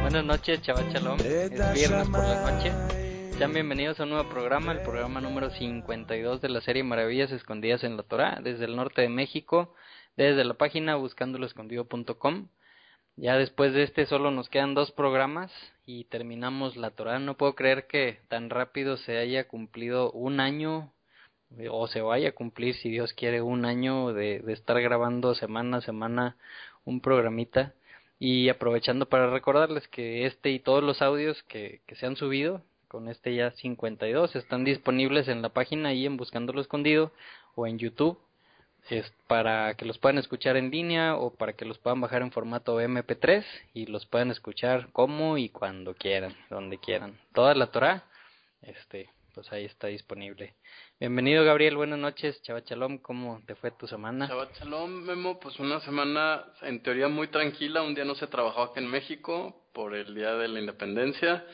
Buenas noches, Chava Chalom. Es viernes por la noche. Sean bienvenidos a un nuevo programa, el programa número 52 de la serie Maravillas Escondidas en la Torah, desde el norte de México, desde la página buscandoloescondido.com. Ya después de este solo nos quedan dos programas y terminamos la Torah. No puedo creer que tan rápido se haya cumplido un año o se vaya a cumplir, si Dios quiere, un año de, de estar grabando semana a semana un programita. Y aprovechando para recordarles que este y todos los audios que, que se han subido, con este ya 52, están disponibles en la página ahí en Buscándolo Escondido o en YouTube es para que los puedan escuchar en línea o para que los puedan bajar en formato MP3 y los puedan escuchar como y cuando quieran, donde quieran. Toda la Torah, este, pues ahí está disponible. Bienvenido Gabriel, buenas noches. Chava Chalom, ¿cómo te fue tu semana? Chava Chalom, Memo, pues una semana en teoría muy tranquila. Un día no se trabajó aquí en México por el Día de la Independencia.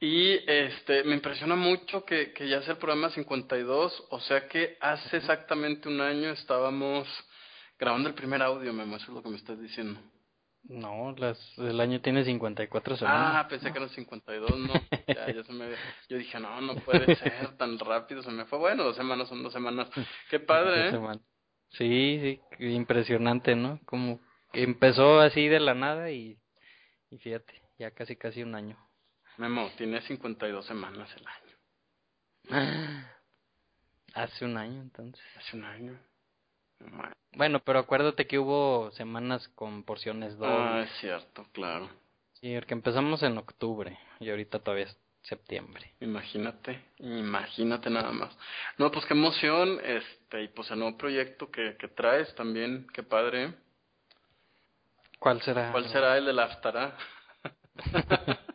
Y este, me impresiona mucho que, que ya sea el programa 52, o sea que hace exactamente un año estábamos grabando el primer audio, Memo, eso es lo que me estás diciendo. No, las, el año tiene 54 semanas. Ah, pensé que eran 52, no. Ya, ya se me, yo dije, no, no puede ser tan rápido, se me fue. Bueno, dos semanas son dos semanas. Qué padre, ¿eh? Sí, sí, impresionante, ¿no? Como que empezó así de la nada y, y fíjate, ya casi casi un año. Memo, tiene 52 semanas el año. Hace un año, entonces. Hace un año. Bueno, pero acuérdate que hubo semanas con porciones dobles. Ah, es cierto, claro. Sí, porque empezamos en octubre y ahorita todavía es septiembre. Imagínate, imagínate nada más. No, pues qué emoción, este, y pues el nuevo proyecto que, que traes también, qué padre. ¿Cuál será? ¿Cuál será el de la Aftara?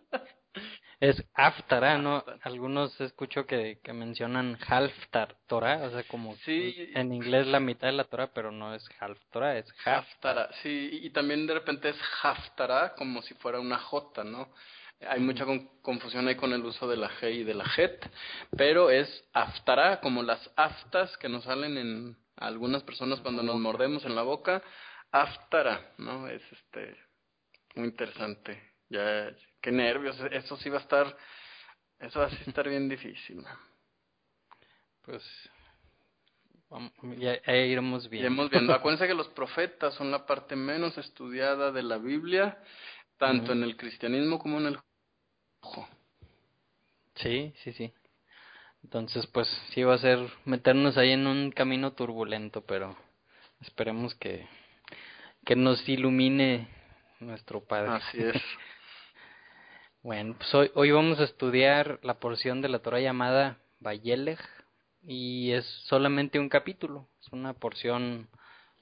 es Aftara, ¿no? Algunos escucho que, que mencionan Halftar Torah, o sea, como sí, en inglés la mitad de la Torah, pero no es Half Torah, es Haftara. Sí, y también de repente es Haftara como si fuera una J, ¿no? Hay mucha con, confusión ahí con el uso de la G y de la Het, pero es Aftara, como las aftas que nos salen en algunas personas cuando nos mordemos en la boca. Aftara, ¿no? Es este muy interesante. Ya, qué nervios, eso sí va a estar, eso va a estar bien difícil. Pues ya, ya iremos viendo. Iremos viendo. Acuérdense que los profetas son la parte menos estudiada de la Biblia, tanto en el cristianismo como en el Sí, sí, sí. Entonces, pues sí va a ser meternos ahí en un camino turbulento, pero esperemos que que nos ilumine nuestro Padre. Así es. bueno, pues hoy, hoy vamos a estudiar la porción de la Torah llamada Bayelech y es solamente un capítulo, es una porción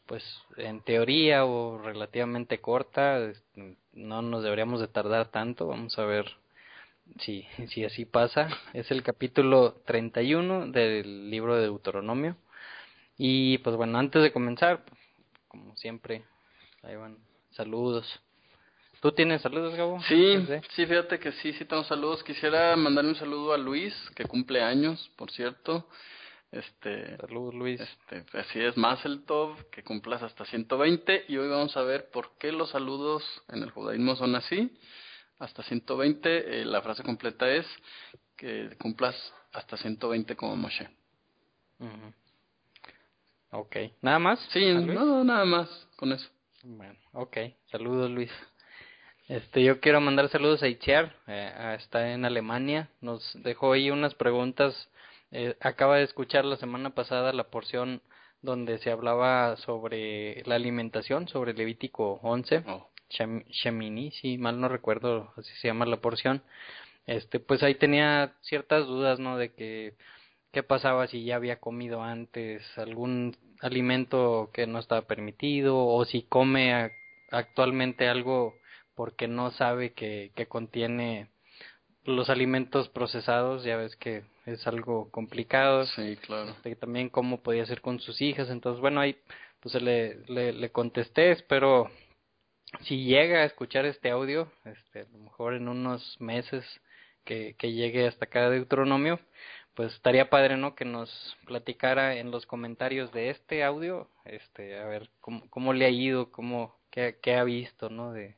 pues en teoría o relativamente corta, no nos deberíamos de tardar tanto, vamos a ver si, si así pasa. Es el capítulo 31 del libro de Deuteronomio. Y pues bueno, antes de comenzar, como siempre, ahí van saludos. ¿Tú tienes saludos, Gabo? Sí, sí, fíjate que sí, sí tengo saludos. Quisiera mandarle un saludo a Luis, que cumple años, por cierto. Este, Saludos, Luis. Este, así es, más el top, que cumplas hasta 120. Y hoy vamos a ver por qué los saludos en el judaísmo son así. Hasta 120, eh, la frase completa es que cumplas hasta 120 como Moshe. Uh -huh. Ok, ¿nada más? Sí, no, nada más, con eso. Bueno, ok, saludos Luis. Este, yo quiero mandar saludos a Itziar, eh, está en Alemania, nos dejó ahí unas preguntas eh, acaba de escuchar la semana pasada la porción donde se hablaba sobre la alimentación, sobre Levítico 11, oh. Shemini, si mal no recuerdo, así se llama la porción. Este, pues ahí tenía ciertas dudas, ¿no? De que qué pasaba si ya había comido antes algún alimento que no estaba permitido o si come a, actualmente algo porque no sabe que, que contiene los alimentos procesados, ya ves que es algo complicado. Sí, claro. Este, también cómo podía ser con sus hijas. Entonces, bueno, ahí pues le, le, le contesté, espero si llega a escuchar este audio, este, a lo mejor en unos meses que, que llegue hasta acá de Deuteronomio, pues estaría padre, ¿no? Que nos platicara en los comentarios de este audio, este, a ver cómo, cómo le ha ido, cómo, qué, qué ha visto, ¿no? De,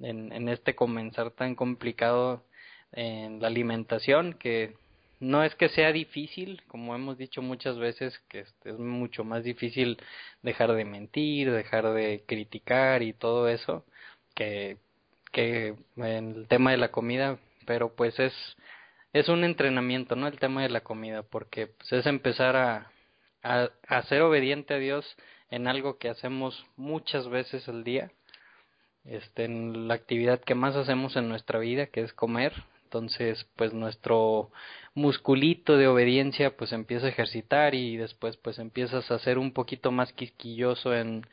en, este comenzar tan complicado en la alimentación, que no es que sea difícil, como hemos dicho muchas veces, que es mucho más difícil dejar de mentir, dejar de criticar y todo eso, que, que el tema de la comida, pero pues es, es un entrenamiento, ¿no? El tema de la comida, porque pues, es empezar a, a, a ser obediente a Dios en algo que hacemos muchas veces al día, este, en la actividad que más hacemos en nuestra vida, que es comer, entonces pues nuestro musculito de obediencia pues empieza a ejercitar y después pues empiezas a ser un poquito más quisquilloso en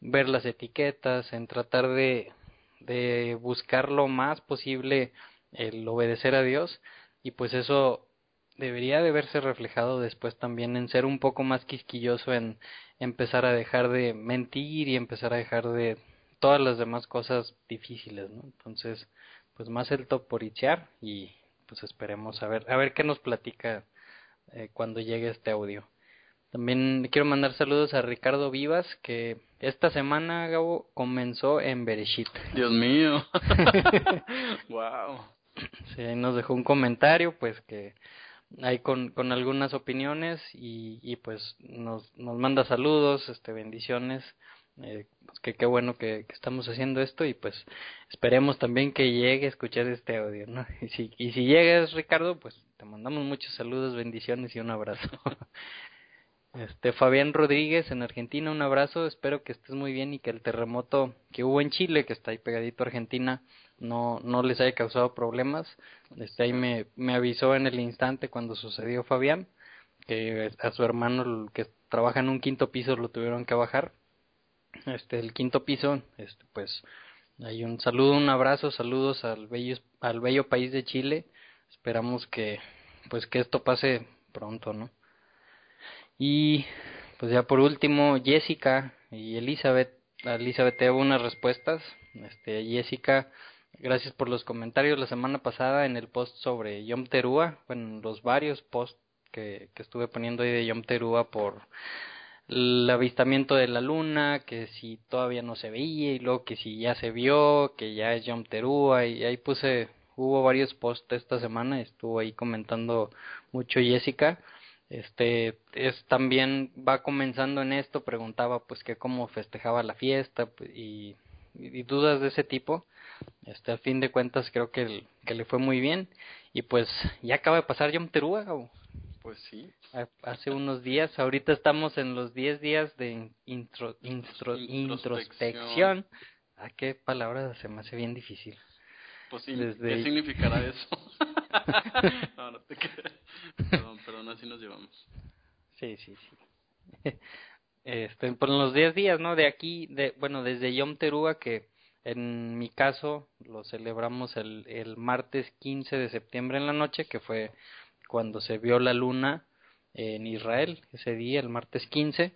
ver las etiquetas, en tratar de, de buscar lo más posible el obedecer a Dios. Y pues eso debería de verse reflejado después también en ser un poco más quisquilloso en empezar a dejar de mentir y empezar a dejar de todas las demás cosas difíciles, ¿no? Entonces, pues más el toporichear y pues esperemos a ver a ver qué nos platica eh, cuando llegue este audio. También quiero mandar saludos a Ricardo Vivas que esta semana Gabo comenzó en Bereshit. Dios mío. wow. Sí, nos dejó un comentario pues que hay con, con algunas opiniones y, y pues nos, nos manda saludos, este bendiciones eh, pues que qué bueno que, estamos haciendo esto y pues esperemos también que llegue a escuchar este audio. Y si, y si llegas, Ricardo, pues te mandamos muchos saludos, bendiciones y un abrazo. Este Fabián Rodríguez en Argentina, un abrazo, espero que estés muy bien y que el terremoto que hubo en Chile, que está ahí pegadito a Argentina, no, no les haya causado problemas. Este ahí me, me avisó en el instante cuando sucedió Fabián, que a su hermano que trabaja en un quinto piso lo tuvieron que bajar este el quinto piso este pues hay un saludo un abrazo saludos al bello al bello país de Chile. Esperamos que pues que esto pase pronto no y pues ya por último Jessica y Elizabeth Elizabeth te unas respuestas. Este Jessica gracias por los comentarios la semana pasada en el post sobre Yom Terúa bueno los varios posts que, que estuve poniendo ahí de Yom Terúa por el avistamiento de la luna, que si todavía no se veía y luego que si ya se vio, que ya es Yom Terúa y ahí puse, hubo varios posts esta semana, estuvo ahí comentando mucho Jessica, este es también va comenzando en esto, preguntaba pues que cómo festejaba la fiesta pues, y, dudas de ese tipo, este a fin de cuentas creo que, que le fue muy bien. Y pues ya acaba de pasar Yom Terúa, pues sí. Hace unos días, ahorita estamos en los 10 días de intro, introspección. ¿A qué palabra se me hace bien difícil? Pues sí, ¿qué significará eso? no, no te Perdón, perdón, así nos llevamos. Sí, sí, sí. Este, por los 10 días, ¿no? De aquí, de, bueno, desde Yom Teruah, que en mi caso lo celebramos el, el martes 15 de septiembre en la noche, que fue cuando se vio la luna en Israel, ese día, el martes 15.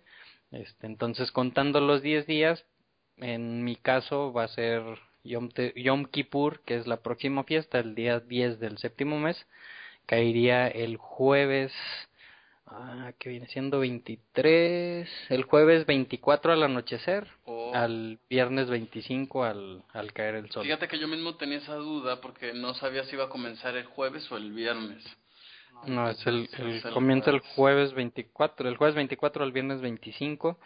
Este, entonces, contando los 10 días, en mi caso va a ser Yom, Yom Kippur, que es la próxima fiesta, el día 10 del séptimo mes, caería el jueves, ah, que viene siendo 23, el jueves 24 al anochecer, oh. al viernes 25 al, al caer el sol. Fíjate que yo mismo tenía esa duda porque no sabía si iba a comenzar el jueves o el viernes. No, es el, el comienza el jueves 24, el jueves 24 al viernes 25.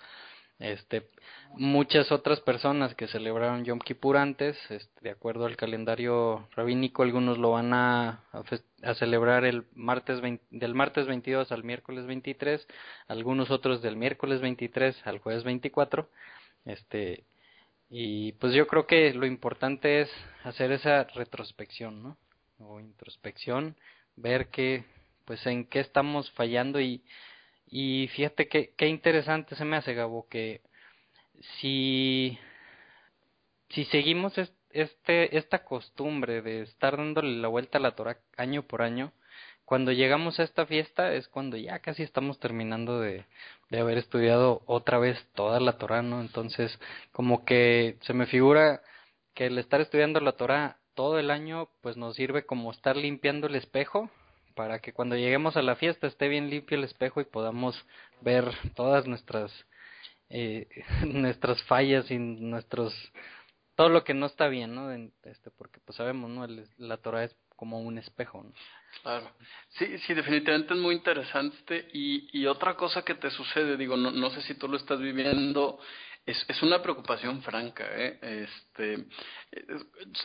Este, muchas otras personas que celebraron Yom Kippur antes, este, de acuerdo al calendario rabínico, algunos lo van a, a, celebrar el martes del martes 22 al miércoles 23, algunos otros del miércoles 23 al jueves 24. Este, y pues yo creo que lo importante es hacer esa retrospección, ¿no? O introspección, ver qué pues en qué estamos fallando y, y fíjate que, qué interesante se me hace, Gabo, que si, si seguimos este, esta costumbre de estar dándole la vuelta a la Torah año por año, cuando llegamos a esta fiesta es cuando ya casi estamos terminando de, de haber estudiado otra vez toda la Torah, ¿no? Entonces, como que se me figura que el estar estudiando la Torah todo el año, pues nos sirve como estar limpiando el espejo para que cuando lleguemos a la fiesta esté bien limpio el espejo y podamos ver todas nuestras eh, nuestras fallas y nuestros todo lo que no está bien, ¿no? Este, porque pues sabemos, ¿no? la Torah es como un espejo. Claro. Sí, sí, definitivamente es muy interesante. Y, y otra cosa que te sucede, digo, no, no sé si tú lo estás viviendo, es, es una preocupación franca, ¿eh? Este,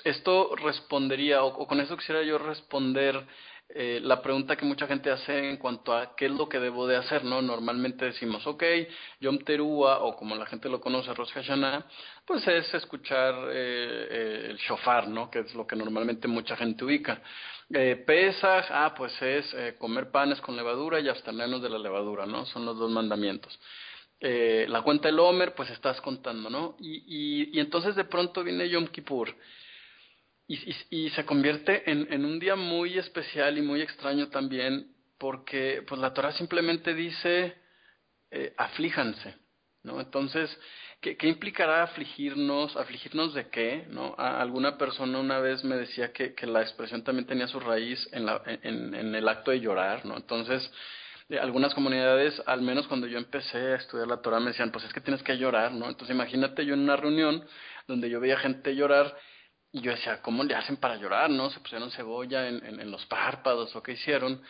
esto respondería, o con eso quisiera yo responder eh, la pregunta que mucha gente hace en cuanto a qué es lo que debo de hacer, ¿no? Normalmente decimos, ok, Yom Teruah, o como la gente lo conoce, Rosh Hashanah, pues es escuchar eh, eh, el shofar, ¿no? Que es lo que normalmente mucha gente ubica. Eh, Pesach, ah, pues es eh, comer panes con levadura y abstenernos de la levadura, ¿no? Son los dos mandamientos. Eh, la cuenta del Homer, pues estás contando, ¿no? Y, y, y entonces de pronto viene Yom Kippur y, se convierte en, un día muy especial y muy extraño también porque pues la Torah simplemente dice eh, aflíjanse, ¿no? Entonces, ¿qué, ¿qué, implicará afligirnos? ¿Afligirnos de qué? ¿no? alguna persona una vez me decía que, la expresión también tenía su raíz en, la, en, en el acto de llorar, ¿no? Entonces, de algunas comunidades, al menos cuando yo empecé a estudiar la Torah, me decían, pues es que tienes que llorar, ¿no? Entonces imagínate yo en una reunión donde yo veía gente llorar y yo decía, ¿cómo le hacen para llorar? ¿No? Se pusieron cebolla en, en, los párpados o qué hicieron.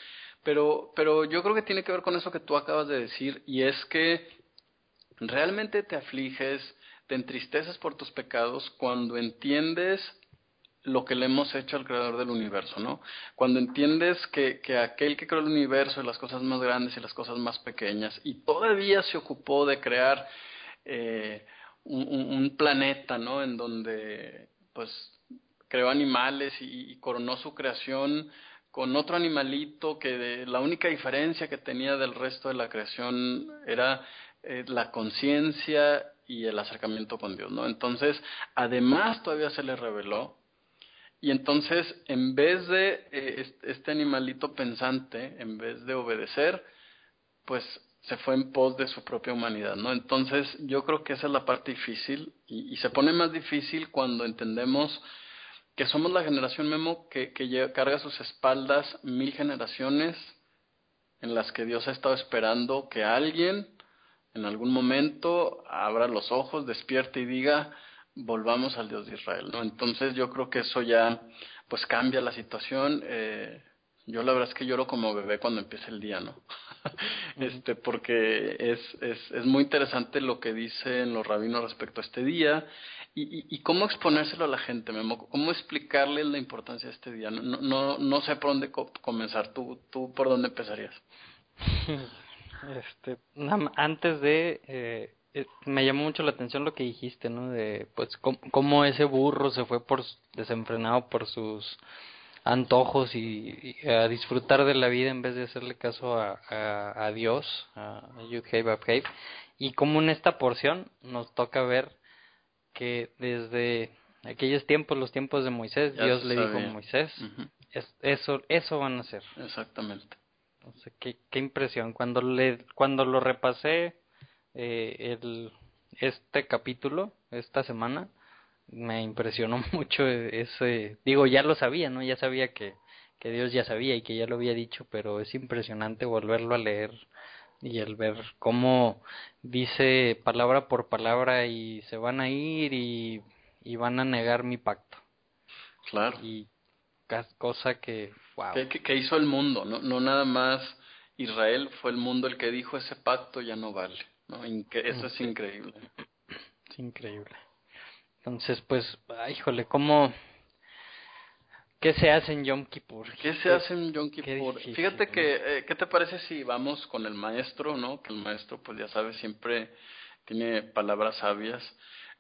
Pero, pero yo creo que tiene que ver con eso que tú acabas de decir y es que realmente te afliges, te entristeces por tus pecados cuando entiendes lo que le hemos hecho al creador del universo, ¿no? Cuando entiendes que, que aquel que creó el universo y las cosas más grandes y las cosas más pequeñas y todavía se ocupó de crear eh, un, planeta, ¿no? En donde pues creó animales y, coronó su creación con otro animalito que de, la única diferencia que tenía del resto de la creación era eh, la conciencia y el acercamiento con Dios, ¿no? Entonces, además todavía se le reveló y entonces en vez de eh, este animalito pensante, en vez de obedecer, pues se fue en pos de su propia humanidad, ¿no? Entonces yo creo que esa es la parte difícil y, y se pone más difícil cuando entendemos que somos la generación Memo que, que carga sus espaldas mil generaciones en las que Dios ha estado esperando que alguien en algún momento abra los ojos, despierte y diga, volvamos al Dios de Israel, ¿no? Entonces yo creo que eso ya pues cambia la situación. Eh, yo la verdad es que lloro como bebé cuando empieza el día, ¿no? este, porque es, es, es muy interesante lo que dicen los rabinos respecto a este día y, y, y cómo exponérselo a la gente, Memo, cómo explicarles la importancia de este día. No, no, no sé por dónde comenzar, ¿Tú, tú por dónde empezarías. Este, antes de, eh, eh, me llamó mucho la atención lo que dijiste, ¿no? De, pues, cómo, cómo ese burro se fue por desenfrenado por sus antojos y, a disfrutar de la vida en vez de hacerle caso a, a, a Dios, a Yud Hei Y como en esta porción nos toca ver que desde aquellos tiempos, los tiempos de Moisés, Dios le dijo a Moisés, es, eso, eso van a hacer. Exactamente. Entonces, qué, qué impresión. Cuando, le, cuando lo repasé eh, el, este capítulo, esta semana, me impresionó mucho ese, digo, ya lo sabía, ¿no? Ya sabía que, que Dios ya sabía y que ya lo había dicho, pero es impresionante volverlo a leer y el ver cómo dice palabra por palabra y se van a ir y, y van a negar mi pacto. Claro. Y cosa que, wow. Que, hizo el mundo, no, no nada más Israel, fue el mundo el que dijo ese pacto ya no vale. ¿no? Eso es increíble. Es increíble. Entonces, pues, híjole, ¿cómo... ¿Qué se hace en Yom Kippur? ¿Qué se hace en Yom Kippur? Fíjate que, eh, ¿qué te parece si vamos con el maestro, no? Que el maestro, pues ya sabes, siempre tiene palabras sabias.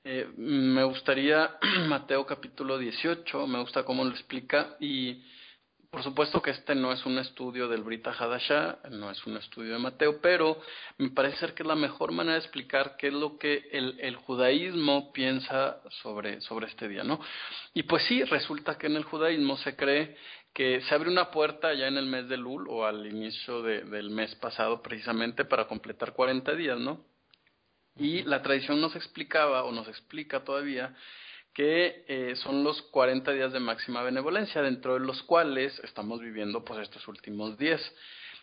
Eh, me gustaría Mateo capítulo 18, me gusta cómo lo explica y por supuesto que este no es un estudio del Brita Hadasha, no es un estudio de Mateo, pero me parece ser que es la mejor manera de explicar qué es lo que el, el judaísmo piensa sobre, sobre este día, ¿no? Y pues sí, resulta que en el judaísmo se cree que se abre una puerta ya en el mes de Lul o al inicio de, del mes pasado precisamente para completar 40 días, ¿no? Y la tradición nos explicaba o nos explica todavía que eh, son los 40 días de máxima benevolencia, dentro de los cuales estamos viviendo pues estos últimos 10.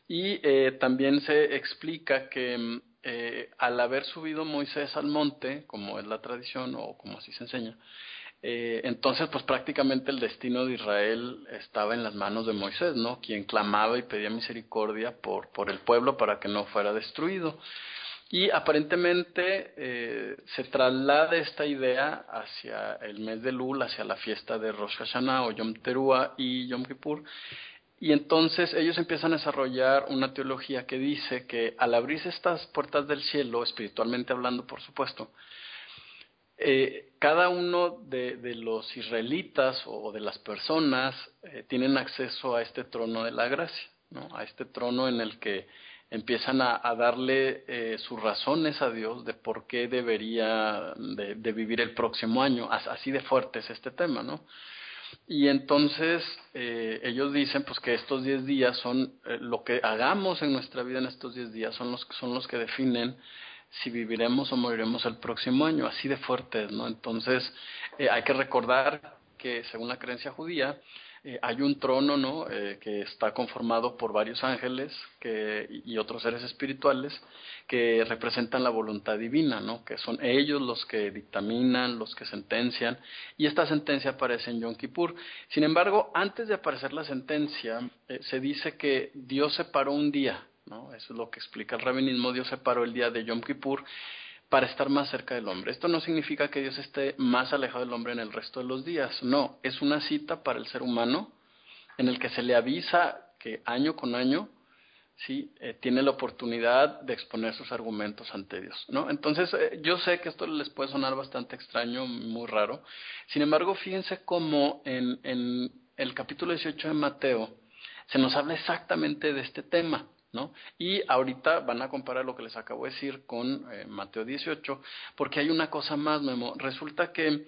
Y eh, también se explica que eh, al haber subido Moisés al monte, como es la tradición o como así se enseña, entonces pues prácticamente el destino de Israel estaba en las manos de Moisés, ¿no? Quien clamaba y pedía misericordia por, por el pueblo para que no fuera destruido. Y aparentemente eh, se traslada esta idea hacia el mes de Lul, hacia la fiesta de Rosh Hashanah o Yom Teruah y Yom Kippur. Y entonces ellos empiezan a desarrollar una teología que dice que al abrirse estas puertas del cielo, espiritualmente hablando, por supuesto, eh, cada uno de, los israelitas o de las personas eh, tienen acceso a este trono de la gracia, ¿no? a este trono en el que empiezan a, darle eh, sus razones a Dios de por qué debería de, vivir el próximo año. Así de fuerte es este tema, ¿no? Y entonces eh, ellos dicen pues que estos 10 días son eh, lo que hagamos en nuestra vida en estos 10 días son los, son los que definen si viviremos o moriremos el próximo año, así de fuertes, ¿no? Entonces hay que recordar que según la creencia judía, eh, hay un trono, ¿no? Eh, que está conformado por varios ángeles que, y otros seres espirituales que representan la voluntad divina, ¿no? Que son ellos los que dictaminan, los que sentencian, y esta sentencia aparece en Yom Kippur. Sin embargo, antes de aparecer la sentencia, eh, se dice que Dios separó un día, ¿no? Eso es lo que explica el rabinismo, Dios separó el día de Yom Kippur para estar más cerca del hombre. Esto no significa que Dios esté más alejado del hombre en el resto de los días, no, es una cita para el ser humano en el que se le avisa que año con año sí eh, tiene la oportunidad de exponer sus argumentos ante Dios, ¿no? Entonces, eh, yo sé que esto les puede sonar bastante extraño, muy raro. Sin embargo, fíjense cómo en, en el capítulo 18 de Mateo se nos habla exactamente de este tema. ¿No? Y ahorita van a comparar lo que les acabo de decir con eh, Mateo 18, porque hay una cosa más, Memo. Resulta que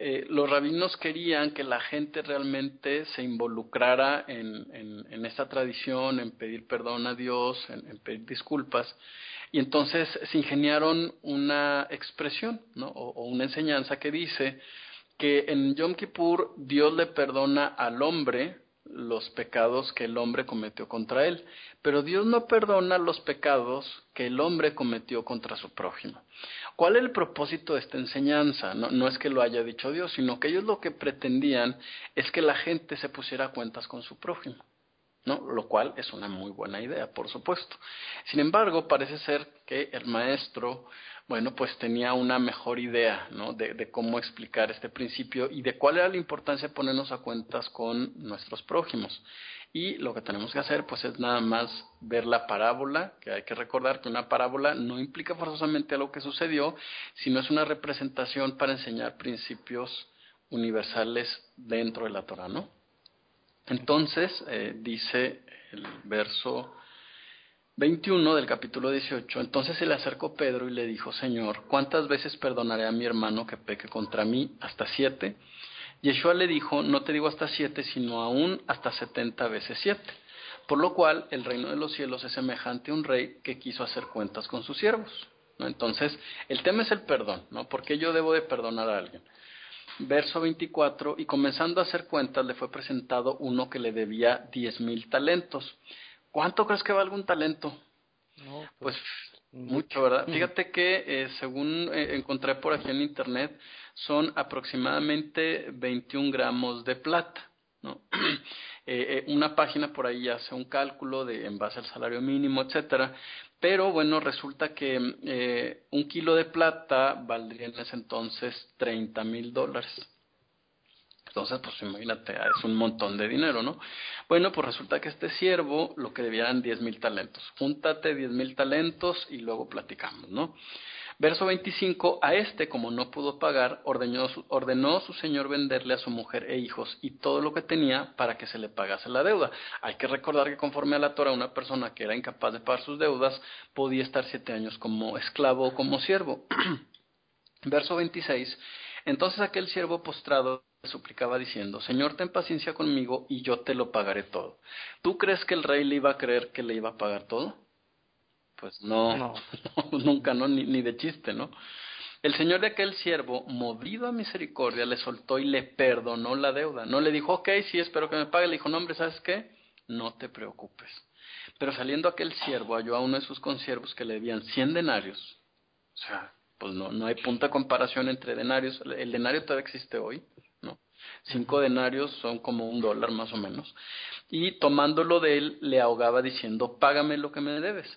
eh, los rabinos querían que la gente realmente se involucrara en, en, esta tradición, en pedir perdón a Dios, en, pedir disculpas, y entonces se ingeniaron una expresión, o una enseñanza que dice que en Yom Kippur Dios le perdona al hombre los pecados que el hombre cometió contra él, pero Dios no perdona los pecados que el hombre cometió contra su prójimo. ¿Cuál es el propósito de esta enseñanza? No, es que lo haya dicho Dios, sino que ellos lo que pretendían es que la gente se pusiera cuentas con su prójimo. ¿no? Lo cual es una muy buena idea, por supuesto. Sin embargo, parece ser que el maestro bueno, pues tenía una mejor idea, ¿no? De, cómo explicar este principio y de cuál era la importancia de ponernos a cuentas con nuestros prójimos. Y lo que tenemos que hacer, pues, es nada más ver la parábola, que hay que recordar que una parábola no implica forzosamente algo que sucedió, sino es una representación para enseñar principios universales dentro de la Torah, ¿no? Entonces, eh, dice el verso 21 del capítulo 18. Entonces se le acercó Pedro y le dijo, Señor, ¿cuántas veces perdonaré a mi hermano que peque contra mí? ¿Hasta siete? Yeshua le dijo, no te digo hasta siete, sino aún hasta setenta veces siete. Por lo cual el reino de los cielos es semejante a un rey que quiso hacer cuentas con sus siervos. ¿no? Entonces, el tema es el perdón, ¿no? ¿Por qué yo debo de perdonar a alguien? Verso 24, y comenzando a hacer cuentas le fue presentado uno que le debía diez mil talentos. ¿Cuánto crees que vale un talento? No, pues, pues mucho, ¿verdad? Fíjate que eh, según eh, encontré por aquí en internet, son aproximadamente 21 gramos de plata. ¿no? Eh, una página por ahí hace un cálculo de en base al salario mínimo, etcétera. Pero bueno, resulta que un kilo de plata valdría en ese entonces 30 mil dólares. Entonces, pues imagínate, es un montón de dinero, ¿no? Bueno, pues resulta que este siervo lo que debía eran diez mil talentos. Júntate diez mil talentos y luego platicamos, ¿no? Verso 25, a este, como no pudo pagar, ordenó ordenó su señor venderle a su mujer e hijos y todo lo que tenía para que se le pagase la deuda. Hay que recordar que conforme a la Torah, una persona que era incapaz de pagar sus deudas podía estar siete años como esclavo o como siervo. Verso 26, entonces aquel siervo postrado suplicaba diciendo, Señor, ten paciencia conmigo y yo te lo pagaré todo. ¿Tú crees que el rey le iba a creer que le iba a pagar todo? Pues no, nunca, ¿no? Ni, ni, de chiste, ¿no? El señor de aquel siervo, movido a misericordia, le soltó y le perdonó la deuda. No le dijo, ok, sí, espero que me pague. Le dijo, no, hombre, ¿sabes qué? No te preocupes. Pero saliendo aquel siervo, halló a uno de sus consiervos que le debían cien denarios. O sea, pues no, no hay punto de comparación entre denarios. El denario todavía existe hoy, ¿no? Cinco denarios son como un dólar más o menos. Y tomándolo de él, le ahogaba diciendo, págame lo que me debes.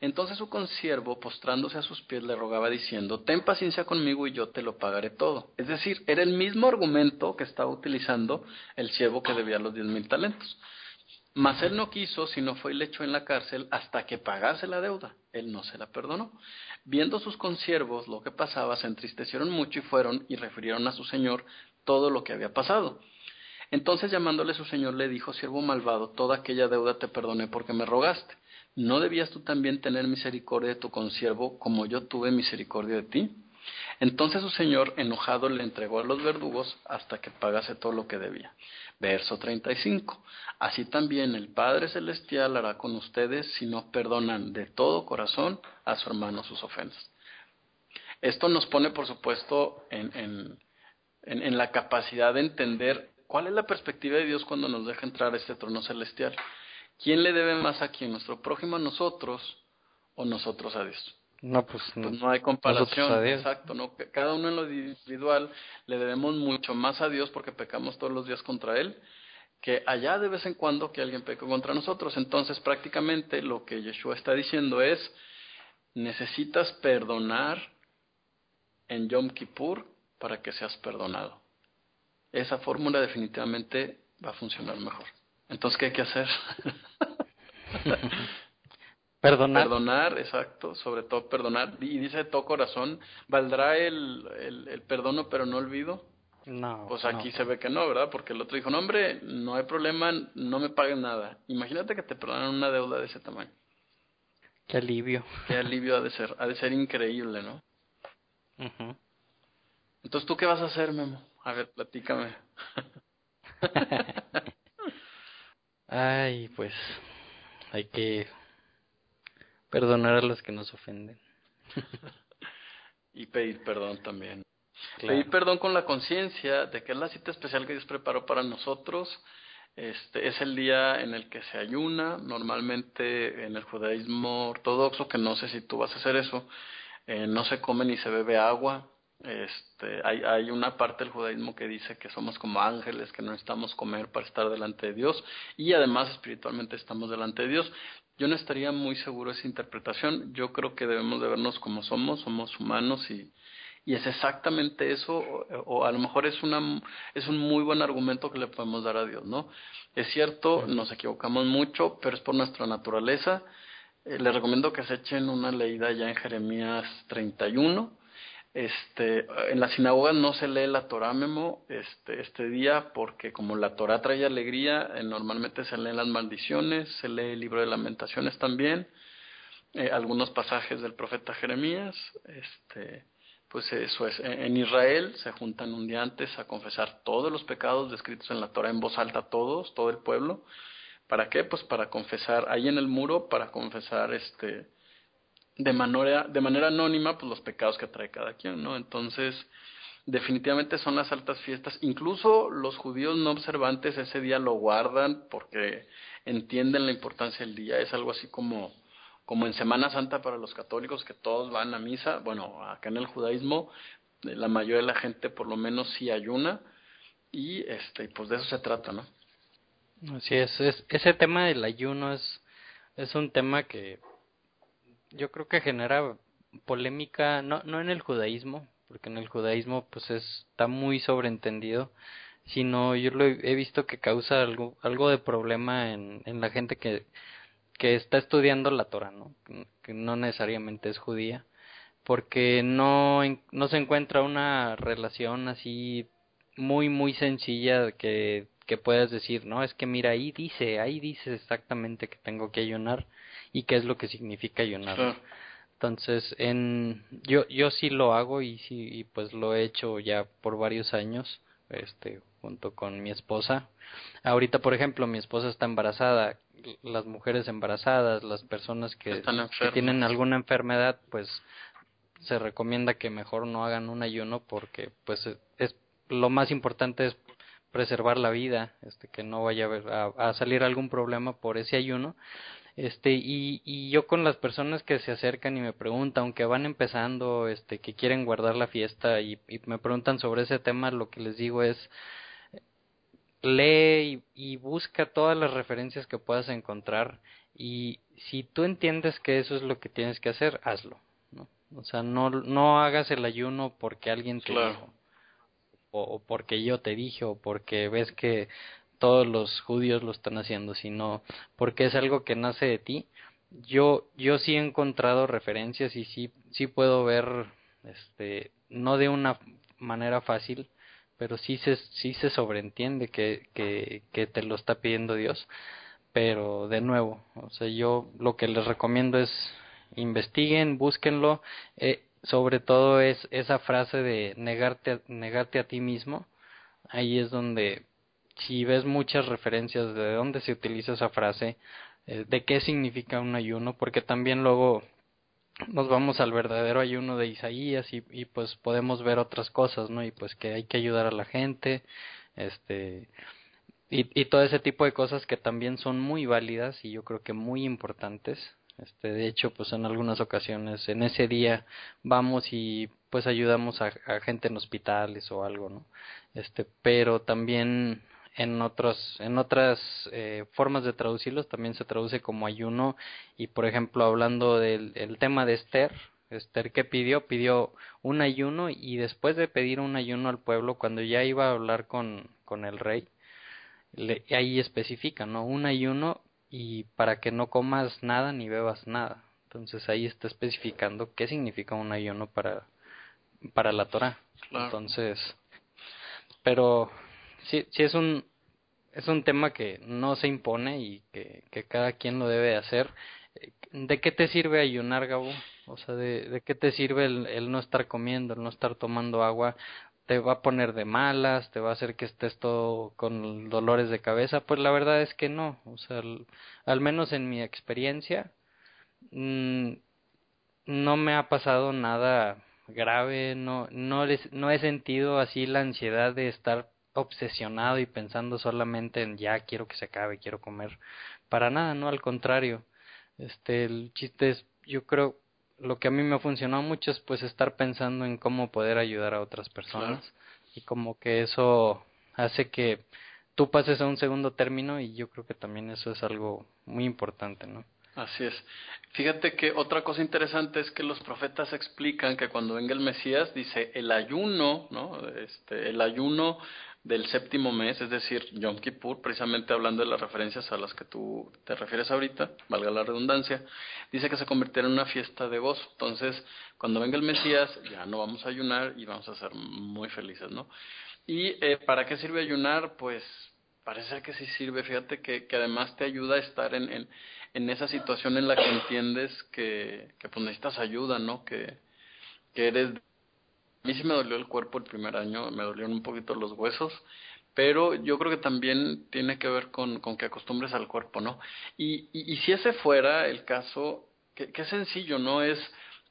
Entonces su consiervo, postrándose a sus pies, le rogaba diciendo, ten paciencia conmigo y yo te lo pagaré todo. Es decir, era el mismo argumento que estaba utilizando el siervo que debía los diez mil talentos. Mas él no quiso, sino fue y le echó en la cárcel hasta que pagase la deuda. Él no se la perdonó. Viendo sus consiervos lo que pasaba, se entristecieron mucho y fueron y refirieron a su señor todo lo que había pasado. Entonces llamándole su señor le dijo, siervo malvado, toda aquella deuda te perdoné porque me rogaste. ¿No debías tú también tener misericordia de tu consiervo como yo tuve misericordia de ti? Entonces su señor, enojado, le entregó a los verdugos hasta que pagase todo lo que debía. Verso 35. Así también el Padre Celestial hará con ustedes si no perdonan de todo corazón a su hermano sus ofensas. Esto nos pone, por supuesto, en, la capacidad de entender cuál es la perspectiva de Dios cuando nos deja entrar a este trono celestial. ¿Quién le debe más a quién? ¿Nuestro prójimo a nosotros o nosotros a Dios? No, pues, pues no, hay comparación, exacto, no cada uno en lo individual le debemos mucho más a Dios porque pecamos todos los días contra él que allá de vez en cuando que alguien peque contra nosotros. Entonces, prácticamente lo que Yeshua está diciendo es necesitas perdonar en Yom Kippur para que seas perdonado. Esa fórmula definitivamente va a funcionar mejor. Entonces, ¿qué hay que hacer? Perdonar. Perdonar, exacto, sobre todo perdonar. Y dice de todo corazón, ¿valdrá el, el, perdono pero no olvido? No. Pues aquí se ve que no, ¿verdad? Porque el otro dijo, no, hombre, no hay problema, no me paguen nada. Imagínate que te perdonan una deuda de ese tamaño. Qué alivio. Qué alivio ha de ser, ha de ser increíble, ¿no? Entonces, ¿tú qué vas a hacer, Memo? A ver, platícame. Ay, pues hay que Perdonar a los que nos ofenden. y pedir perdón también. Pedir perdón con la conciencia de que es la cita especial que Dios preparó para nosotros. Este es el día en el que se ayuna, normalmente en el judaísmo ortodoxo, que no sé si tú vas a hacer eso, eh, no se come ni se bebe agua. Este, hay, hay una parte del judaísmo que dice que somos como ángeles, que no necesitamos comer para estar delante de Dios y además espiritualmente estamos delante de Dios. Yo no estaría muy seguro de esa interpretación. Yo creo que debemos de vernos como somos, somos humanos y, y es exactamente eso, o, a lo mejor es, una, es un muy buen argumento que le podemos dar a Dios, ¿no? Es cierto, nos equivocamos mucho, pero es por nuestra naturaleza. Eh, les recomiendo que se echen una leída ya en Jeremías 31 este, en la sinagoga no se lee la Torah Memo este, este día porque como la Torah trae alegría, eh, normalmente se leen las maldiciones, se lee el libro de lamentaciones también, eh, algunos pasajes del profeta Jeremías, este, pues eso es, en Israel se juntan un día antes a confesar todos los pecados descritos en la Torah en voz alta, todos, todo el pueblo. ¿Para qué? Pues para confesar, ahí en el muro, para confesar este, de manera, de manera anónima pues los pecados que trae cada quien, ¿no? Entonces, definitivamente son las altas fiestas. Incluso los judíos no observantes ese día lo guardan porque entienden la importancia del día. Es algo así como, como en Semana Santa para los católicos que todos van a misa. Bueno, acá en el judaísmo la mayoría de la gente por lo menos sí ayuna y este pues de eso se trata, ¿no? Así es ese tema del ayuno es es un tema que yo creo que genera polémica, no, no en el judaísmo, porque en el judaísmo pues está muy sobreentendido, sino yo lo he, visto que causa algo, algo de problema en, en la gente que, que está estudiando la Torah, ¿no? que no necesariamente es judía, porque no, no se encuentra una relación así muy, muy sencilla que, que puedas decir, no, es que mira, ahí dice, ahí dice exactamente que tengo que ayunar y qué es lo que significa ayunar. Entonces, en, yo, yo sí lo hago y sí, y pues lo he hecho ya por varios años, este, junto con mi esposa. Ahorita, por ejemplo, mi esposa está embarazada, las mujeres embarazadas, las personas que, que tienen alguna enfermedad, pues se recomienda que mejor no hagan un ayuno porque pues es lo más importante es preservar la vida, este que no vaya a, a, salir algún problema por ese ayuno. Este y, y yo con las personas que se acercan y me preguntan, aunque van empezando, este que quieren guardar la fiesta y, y me preguntan sobre ese tema, lo que les digo es lee y, busca todas las referencias que puedas encontrar y si tú entiendes que eso es lo que tienes que hacer, hazlo. ¿no? O sea, no, no hagas el ayuno porque alguien te dijo, o, porque yo te dije, o porque ves que todos los judíos lo están haciendo, sino porque es algo que nace de ti. Yo, yo sí he encontrado referencias y sí, sí puedo ver, este, no de una manera fácil, pero sí se, sí se sobreentiende que, que, te lo está pidiendo Dios. Pero de nuevo, o sea, yo lo que les recomiendo es investiguen, búsquenlo. Eh, sobre todo es esa frase de negarte, negarte a ti mismo. Ahí es donde, si ves muchas referencias de dónde se utiliza esa frase, eh, de qué significa un ayuno, porque también luego nos vamos al verdadero ayuno de Isaías y, pues podemos ver otras cosas, ¿no? Y pues que hay que ayudar a la gente, este, y, y todo ese tipo de cosas que también son muy válidas y yo creo que muy importantes. Este, de hecho, pues en algunas ocasiones en ese día vamos y pues ayudamos a, a gente en hospitales o algo, ¿no? Este, pero también en otros en otras eh, formas de traducirlos también se traduce como ayuno. Y por ejemplo hablando del el tema de Esther Esther que pidió pidió un ayuno y después de pedir un ayuno al pueblo cuando ya iba a hablar con con el rey le, ahí especifica no un ayuno y para que no comas nada ni bebas nada. Entonces ahí está especificando qué significa un ayuno para para la Torah entonces pero sí, sí es un es un tema que no se impone y que, que cada quien lo debe hacer. ¿De qué te sirve ayunar, Gabo? O sea, ¿de, qué te sirve el, no estar comiendo, el no estar tomando agua? ¿Te va a poner de malas? ¿Te va a hacer que estés todo con dolores de cabeza? Pues la verdad es que no. O sea, al, menos en mi experiencia, mmm, no me ha pasado nada grave, no, no, les, no he sentido así la ansiedad de estar obsesionado y pensando solamente en ya quiero que se acabe, quiero comer. Para nada, no, al contrario. Este, el chiste es, yo creo, lo que a mí me ha funcionado mucho es pues estar pensando en cómo poder ayudar a otras personas claro. y como que eso hace que tú pases a un segundo término y yo creo que también eso es algo muy importante, ¿no? Así es. Fíjate que otra cosa interesante es que los profetas explican que cuando venga el Mesías dice el ayuno, ¿no? Este, el ayuno del séptimo mes, es decir, Yom Kippur, precisamente hablando de las referencias a las que tú te refieres ahorita, valga la redundancia, dice que se convertirá en una fiesta de gozo. Entonces, cuando venga el Mesías, ya no vamos a ayunar y vamos a ser muy felices, ¿no? ¿Y eh, para qué sirve ayunar? Pues parece que sí sirve. Fíjate que, que además te ayuda a estar en, en, en, esa situación en la que entiendes que, que pues necesitas ayuda, ¿no? Que, que eres a mí sí me dolió el cuerpo el primer año, me dolieron un poquito los huesos, pero yo creo que también tiene que ver con, con que acostumbres al cuerpo, ¿no? Y, y, si ese fuera el caso, qué que sencillo, ¿no? Es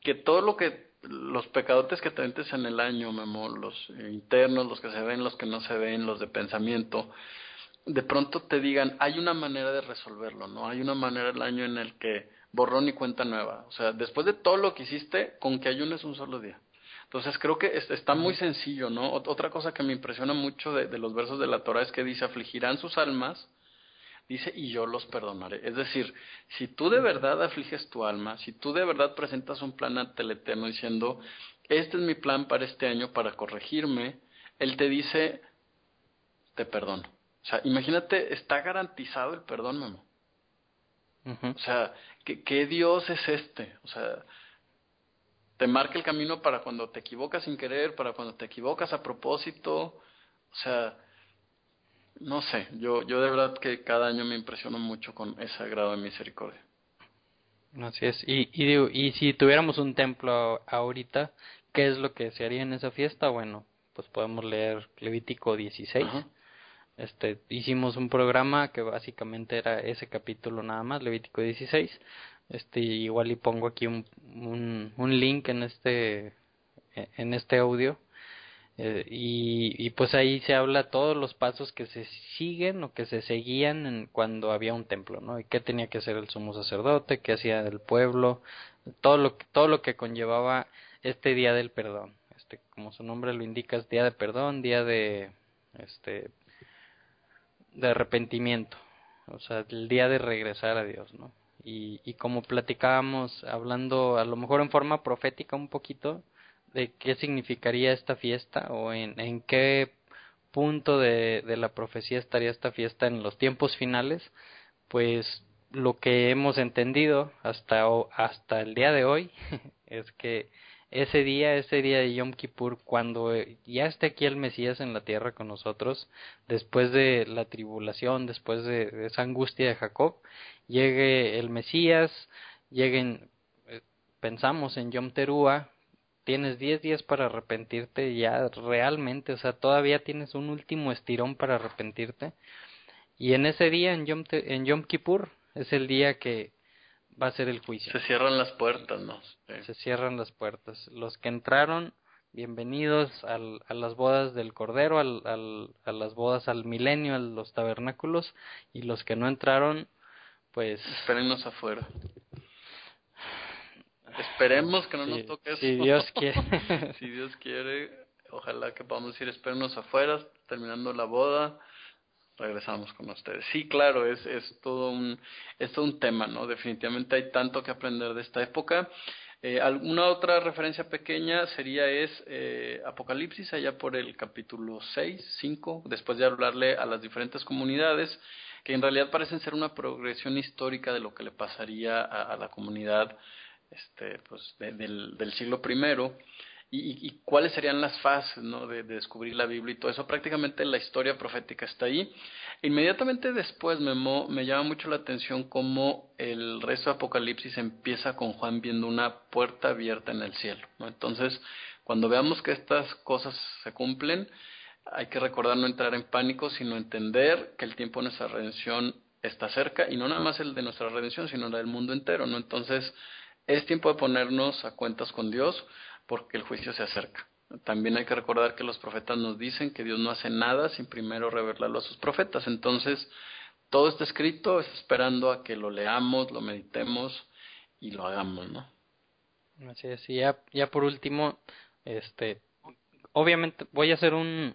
que todo lo que, los pecadotes que te metes en el año, Memo, los internos, los que se ven, los que no se ven, los de pensamiento, de pronto te digan, hay una manera de resolverlo, ¿no? Hay una manera el año en el que borrón y cuenta nueva. O sea, después de todo lo que hiciste, con que ayunes un solo día. Entonces creo que está muy sencillo, ¿no? Otra cosa que me impresiona mucho de, de los versos de la Torah es que dice, afligirán sus almas, dice, y yo los perdonaré. Es decir, si tú de verdad afliges tu alma, si tú de verdad presentas un plan ante el Eterno diciendo, este es mi plan para este año, para corregirme, Él te dice, te perdono. O sea, imagínate, está garantizado el perdón, Memo. Uh -huh. O sea, ¿qué, ¿qué Dios es este? O sea, te marca el camino para cuando te equivocas sin querer, para cuando te equivocas a propósito, o sea, no sé, yo, yo de verdad que cada año me impresiono mucho con ese grado de misericordia. Así es, y, y, digo, y si tuviéramos un templo ahorita, ¿qué es lo que se haría en esa fiesta? Bueno, pues podemos leer Levítico 16. Ajá. Este, hicimos un programa que básicamente era ese capítulo nada más, Levítico 16, este igual y pongo aquí un, un, link en este en este audio eh, y, y, pues ahí se habla todos los pasos que se siguen o que se seguían en, cuando había un templo, ¿no? Y qué tenía que hacer el sumo sacerdote, qué hacía el pueblo, todo lo todo lo que conllevaba este día del perdón. Este, como su nombre lo indica, es día de perdón, día de este de arrepentimiento, o sea, el día de regresar a Dios, ¿no? Y, y como platicábamos, hablando a lo mejor en forma profética un poquito, de qué significaría esta fiesta o en, en qué punto de, de la profecía estaría esta fiesta en los tiempos finales, pues lo que hemos entendido hasta, hasta el día de hoy es que ese día, ese día de Yom Kippur, cuando ya esté aquí el Mesías en la tierra con nosotros, después de la tribulación, después de, esa angustia de Jacob, llegue el Mesías, lleguen, eh, pensamos en Yom Teruah, tienes 10 días para arrepentirte ya realmente, o sea, todavía tienes un último estirón para arrepentirte. Y en ese día, en Yom, en Yom Kippur, es el día que va a ser el juicio. Se cierran las puertas, ¿no? Se cierran las puertas. Los que entraron, bienvenidos al, a las bodas del Cordero, al, al, a las bodas al milenio, a los tabernáculos, y los que no entraron, pues... Espérennos afuera. Esperemos que no nos toque eso. Si Dios quiere. si Dios quiere, ojalá que podamos ir, espérenos afuera, terminando la boda, regresamos con ustedes. Sí, claro, es, es, todo un, es todo un tema, ¿no? Definitivamente hay tanto que aprender de esta época. Eh, alguna otra referencia pequeña sería es eh, Apocalipsis, allá por el capítulo 6, 5, después de hablarle a las diferentes comunidades, que en realidad parecen ser una progresión histórica de lo que le pasaría a, a la comunidad este, pues, del, del, siglo primero y, cuáles serían las fases de, descubrir la Biblia y todo eso. Prácticamente la historia profética está ahí. Inmediatamente después me, me llama mucho la atención cómo el resto de Apocalipsis empieza con Juan viendo una puerta abierta en el cielo. ¿no? Entonces, cuando veamos que estas cosas se cumplen, hay que recordar no entrar en pánico, sino entender que el tiempo de nuestra redención está cerca y no nada más el de nuestra redención, sino la del mundo entero, ¿no? Entonces, es tiempo de ponernos a cuentas con Dios porque el juicio se acerca. También hay que recordar que los profetas nos dicen que Dios no hace nada sin primero revelarlo a sus profetas. Entonces, todo está escrito, es esperando a que lo leamos, lo meditemos y lo hagamos, ¿no? Así es, y ya, por último, este, obviamente voy a hacer un,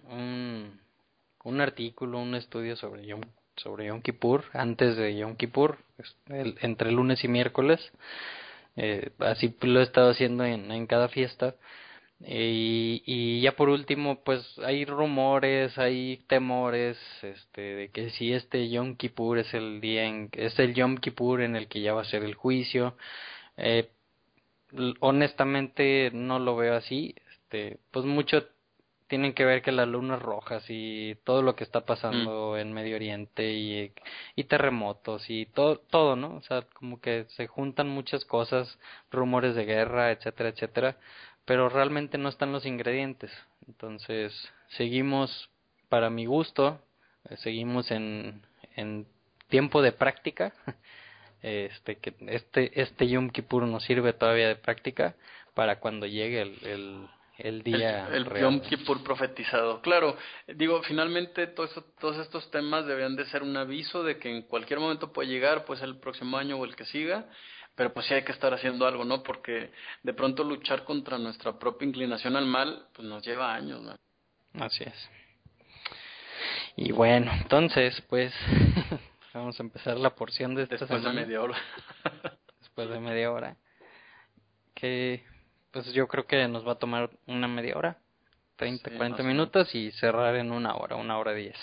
un, artículo, un estudio sobre Yom, sobre Yom Kippur, antes de Yom Kippur, entre lunes y miércoles, eh, así lo he estado haciendo en, en cada fiesta. Y, y, ya por último, pues hay rumores, hay temores, este, de que si este Yom Kippur es el día en, es el Yom Kippur en el que ya va a ser el juicio, eh, honestamente no lo veo así, este, pues mucho tienen que ver que las lunas rojas y todo lo que está pasando mm. en Medio Oriente y, y terremotos y todo, todo, ¿no? O sea, como que se juntan muchas cosas, rumores de guerra, etcétera, etcétera, pero realmente no están los ingredientes. Entonces, seguimos, para mi gusto, eh, seguimos en, en tiempo de práctica, este, que este, este Yom Kippur nos sirve todavía de práctica para cuando llegue el, el el día el, Yom Kippur profetizado. Claro, digo, finalmente todo todos estos temas deberían de ser un aviso de que en cualquier momento puede llegar, pues el próximo año o el que siga, pero pues sí hay que estar haciendo algo, ¿no? Porque de pronto luchar contra nuestra propia inclinación al mal, pues nos lleva años, ¿no? Así es. Y bueno, entonces, pues vamos a empezar la porción de esta Después de media hora. Después de media hora. Que pues yo creo que nos va a tomar una media hora, 30, 40 minutos y cerrar en una hora, una hora diez.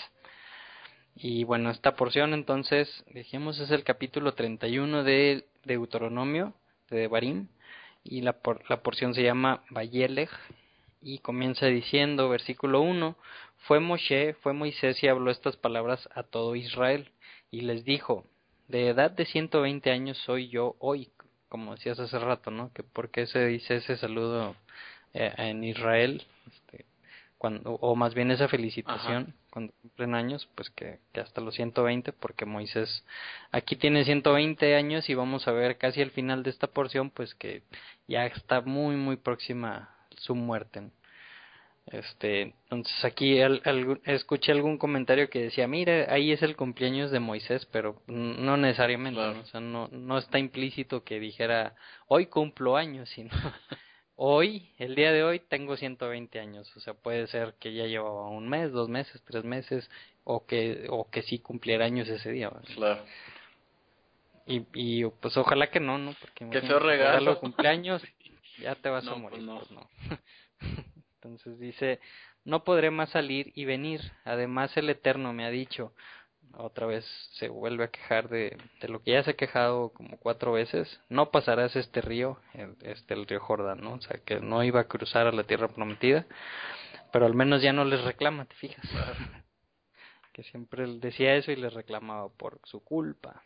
Y bueno, esta porción entonces, dijimos, es el capítulo 31 de Deuteronomio, de Barim, y la, por, la porción se llama Bayelech, y comienza diciendo, versículo 1, fue Moshe, fue Moisés y habló estas palabras a todo Israel, y les dijo, de edad de 120 años soy yo hoy, como decías hace rato, ¿no? Que por qué se dice ese saludo eh, en Israel, este, cuando, o más bien esa felicitación cuando cumplen años, pues que, que hasta los 120, porque Moisés aquí tiene 120 años y vamos a ver casi al final de esta porción, pues que ya está muy, muy próxima su muerte. Este, entonces aquí escuché algún comentario que decía, mira, ahí es el cumpleaños de Moisés, pero no necesariamente, o sea, no, no está implícito que dijera, hoy cumplo años, sino hoy, el día de hoy, tengo 120 años, o sea, puede ser que ya llevaba un mes, dos meses, tres meses, o que, o que sí cumpliera años ese día. Claro. Y, y pues ojalá que no, ¿no? Porque que se regalo. cumpleaños, ya te vas a pues morir, no. Pues no. Entonces dice, no podré más salir y venir. Además el Eterno me ha dicho, otra vez se vuelve a quejar de, de lo que ya se ha quejado como cuatro veces, no pasarás este río, el, este el río Jordán, ¿no? O sea, que no iba a cruzar a la tierra prometida, pero al menos ya no les reclama, ¿te fijas? que siempre decía eso y les reclamaba por su culpa.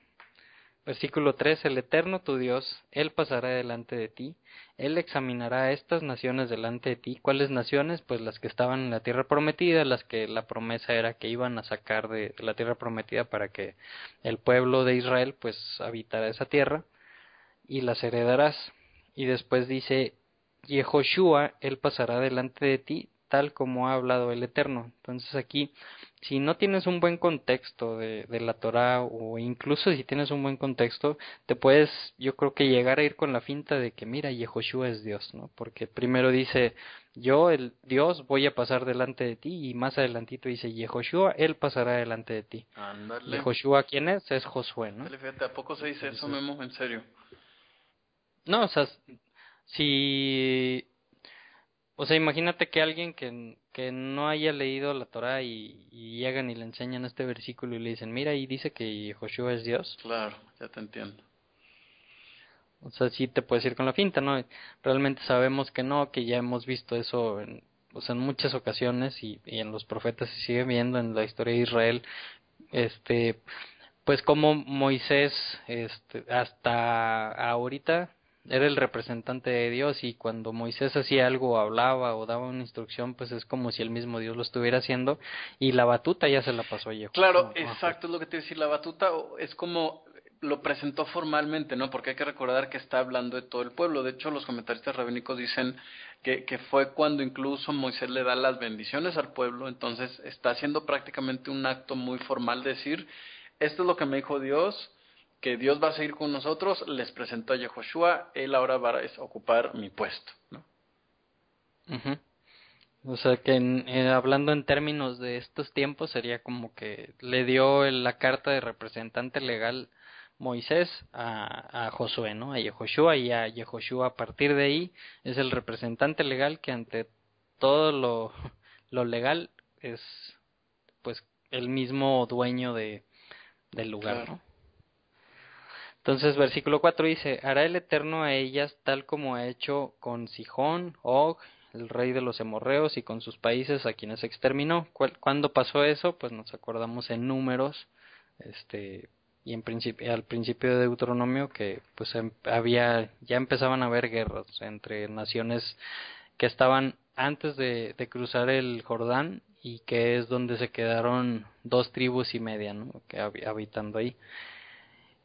Versículo 3. El Eterno tu Dios, Él pasará delante de ti, Él examinará estas naciones delante de ti. ¿Cuáles naciones? Pues las que estaban en la tierra prometida, las que la promesa era que iban a sacar de la tierra prometida para que el pueblo de Israel pues habitara esa tierra y las heredarás. Y después dice, Yehoshua, Él pasará delante de ti, tal como ha hablado el Eterno. Entonces aquí si no tienes un buen contexto de, de la Torah o incluso si tienes un buen contexto, te puedes, yo creo que llegar a ir con la finta de que mira, Yehoshua es Dios, ¿no? Porque primero dice, yo, el Dios, voy a pasar delante de ti y más adelantito dice, Yehoshua, él pasará delante de ti. Yehoshua, ¿quién es? Es Josué, ¿no? fíjate, ¿a poco se dice eso, Memo? ¿En serio? No, o sea, si o sea, imagínate que alguien que, que no haya leído la Torah y, llegan y le enseñan este versículo y le dicen, mira, y dice que Joshua es Dios. Claro, ya te entiendo. O sea, sí te puedes ir con la finta, ¿no? Realmente sabemos que no, que ya hemos visto eso en, o sea, en muchas ocasiones y, y en los profetas se sigue viendo en la historia de Israel, este, pues como Moisés, este, hasta ahorita era el representante de Dios y cuando Moisés hacía algo, hablaba o daba una instrucción, pues es como si el mismo Dios lo estuviera haciendo y la batuta ya se la pasó a Claro, exacto, es lo que te decir, la batuta es como lo presentó formalmente, ¿no? Porque hay que recordar que está hablando de todo el pueblo. De hecho, los comentaristas rabínicos dicen que, que fue cuando incluso Moisés le da las bendiciones al pueblo, entonces está haciendo prácticamente un acto muy formal, decir, esto es lo que me dijo Dios, que Dios va a seguir con nosotros, les presentó a Yehoshua, él ahora va a ocupar mi puesto, ¿no? O sea que hablando en términos de estos tiempos sería como que le dio la carta de representante legal Moisés a, a Josué, ¿no? A Yehoshua y a Yehoshua a partir de ahí es el representante legal que ante todo lo, lo legal es pues el mismo dueño de, del lugar, ¿no? Entonces, versículo 4 dice, hará el Eterno a ellas tal como ha hecho con Sijón, Og, el rey de los hemorreos y con sus países a quienes exterminó. ¿Cuándo pasó eso? Pues nos acordamos en números, este, y en principio, al principio de Deuteronomio que pues em, había, ya empezaban a haber guerras entre naciones que estaban antes de, de cruzar el Jordán y que es donde se quedaron dos tribus y media, ¿no? Que habitando ahí.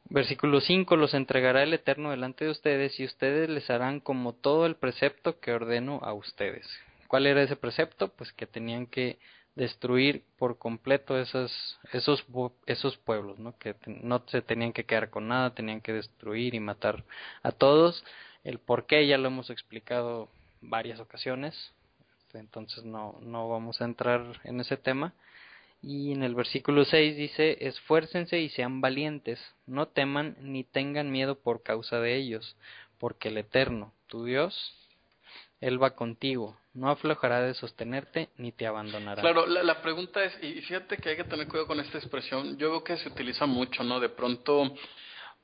Versículo 5 Los entregará el Eterno delante de ustedes y ustedes les harán como todo el precepto que ordeno a ustedes. ¿Cuál era ese precepto? Pues que tenían que destruir por completo esos, esos, esos pueblos, ¿no? que no se tenían que quedar con nada, tenían que destruir y matar a todos. El por qué ya lo hemos explicado varias ocasiones, entonces no, no vamos a entrar en ese tema. Y en el versículo 6 dice, esfuércense y sean valientes, no teman ni tengan miedo por causa de ellos, porque el Eterno, tu Dios, Él va contigo, no aflojará de sostenerte ni te abandonará. Claro, la, pregunta es, y fíjate que hay que tener cuidado con esta expresión, yo veo que se utiliza mucho, ¿no? De pronto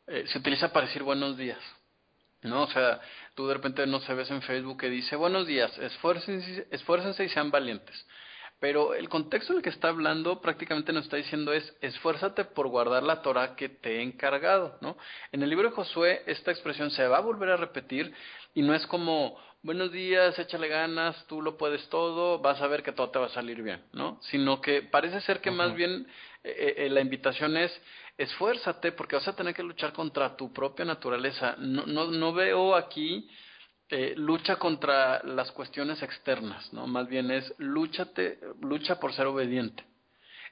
eh, se utiliza para decir buenos días. ¿no? O sea, tú de repente no se ves en Facebook que dice, buenos días, esfuércense, esfuércense y sean valientes. Pero el contexto en el que está hablando prácticamente nos está diciendo es esfuérzate por guardar la Torah que te he encargado, ¿no? En el libro de Josué esta expresión se va a volver a repetir y no es como buenos días, échale ganas, tú lo puedes todo, vas a ver que todo te va a salir bien, ¿no? Sino que parece ser que más bien eh, eh, la invitación es esfuérzate porque vas a tener que luchar contra tu propia naturaleza. No, no, no veo aquí eh, lucha contra las cuestiones externas, ¿no? Más bien es lúchate, lucha por ser obediente.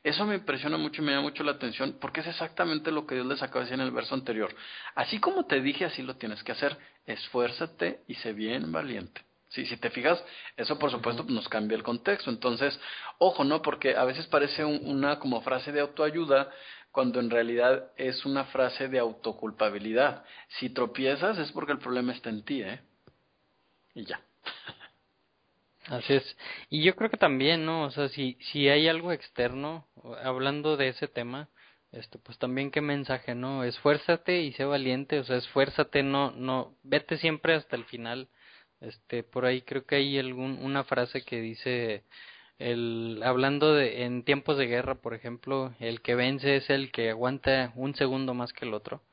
Eso me impresiona mucho y me llama mucho la atención porque es exactamente lo que Dios les acaba de decir en el verso anterior. Así como te dije, así lo tienes que hacer. Esfuérzate y sé bien valiente. Sí, si te fijas, eso por supuesto nos cambia el contexto. Entonces, ojo, ¿no? Porque a veces parece una como frase de autoayuda cuando en realidad es una frase de autoculpabilidad. Si tropiezas es porque el problema está en ti, ¿eh? Y ya. Así es. Y yo creo que también, ¿no? O sea, si, si hay algo externo, hablando de ese tema, esto, pues también qué mensaje, ¿no? Esfuérzate y sé valiente, o sea, esfuérzate, no, no, vete siempre hasta el final este, por ahí creo que hay algún, una frase que dice, el, hablando de en tiempos de guerra, por ejemplo, el que vence es el que aguanta un segundo más que el otro.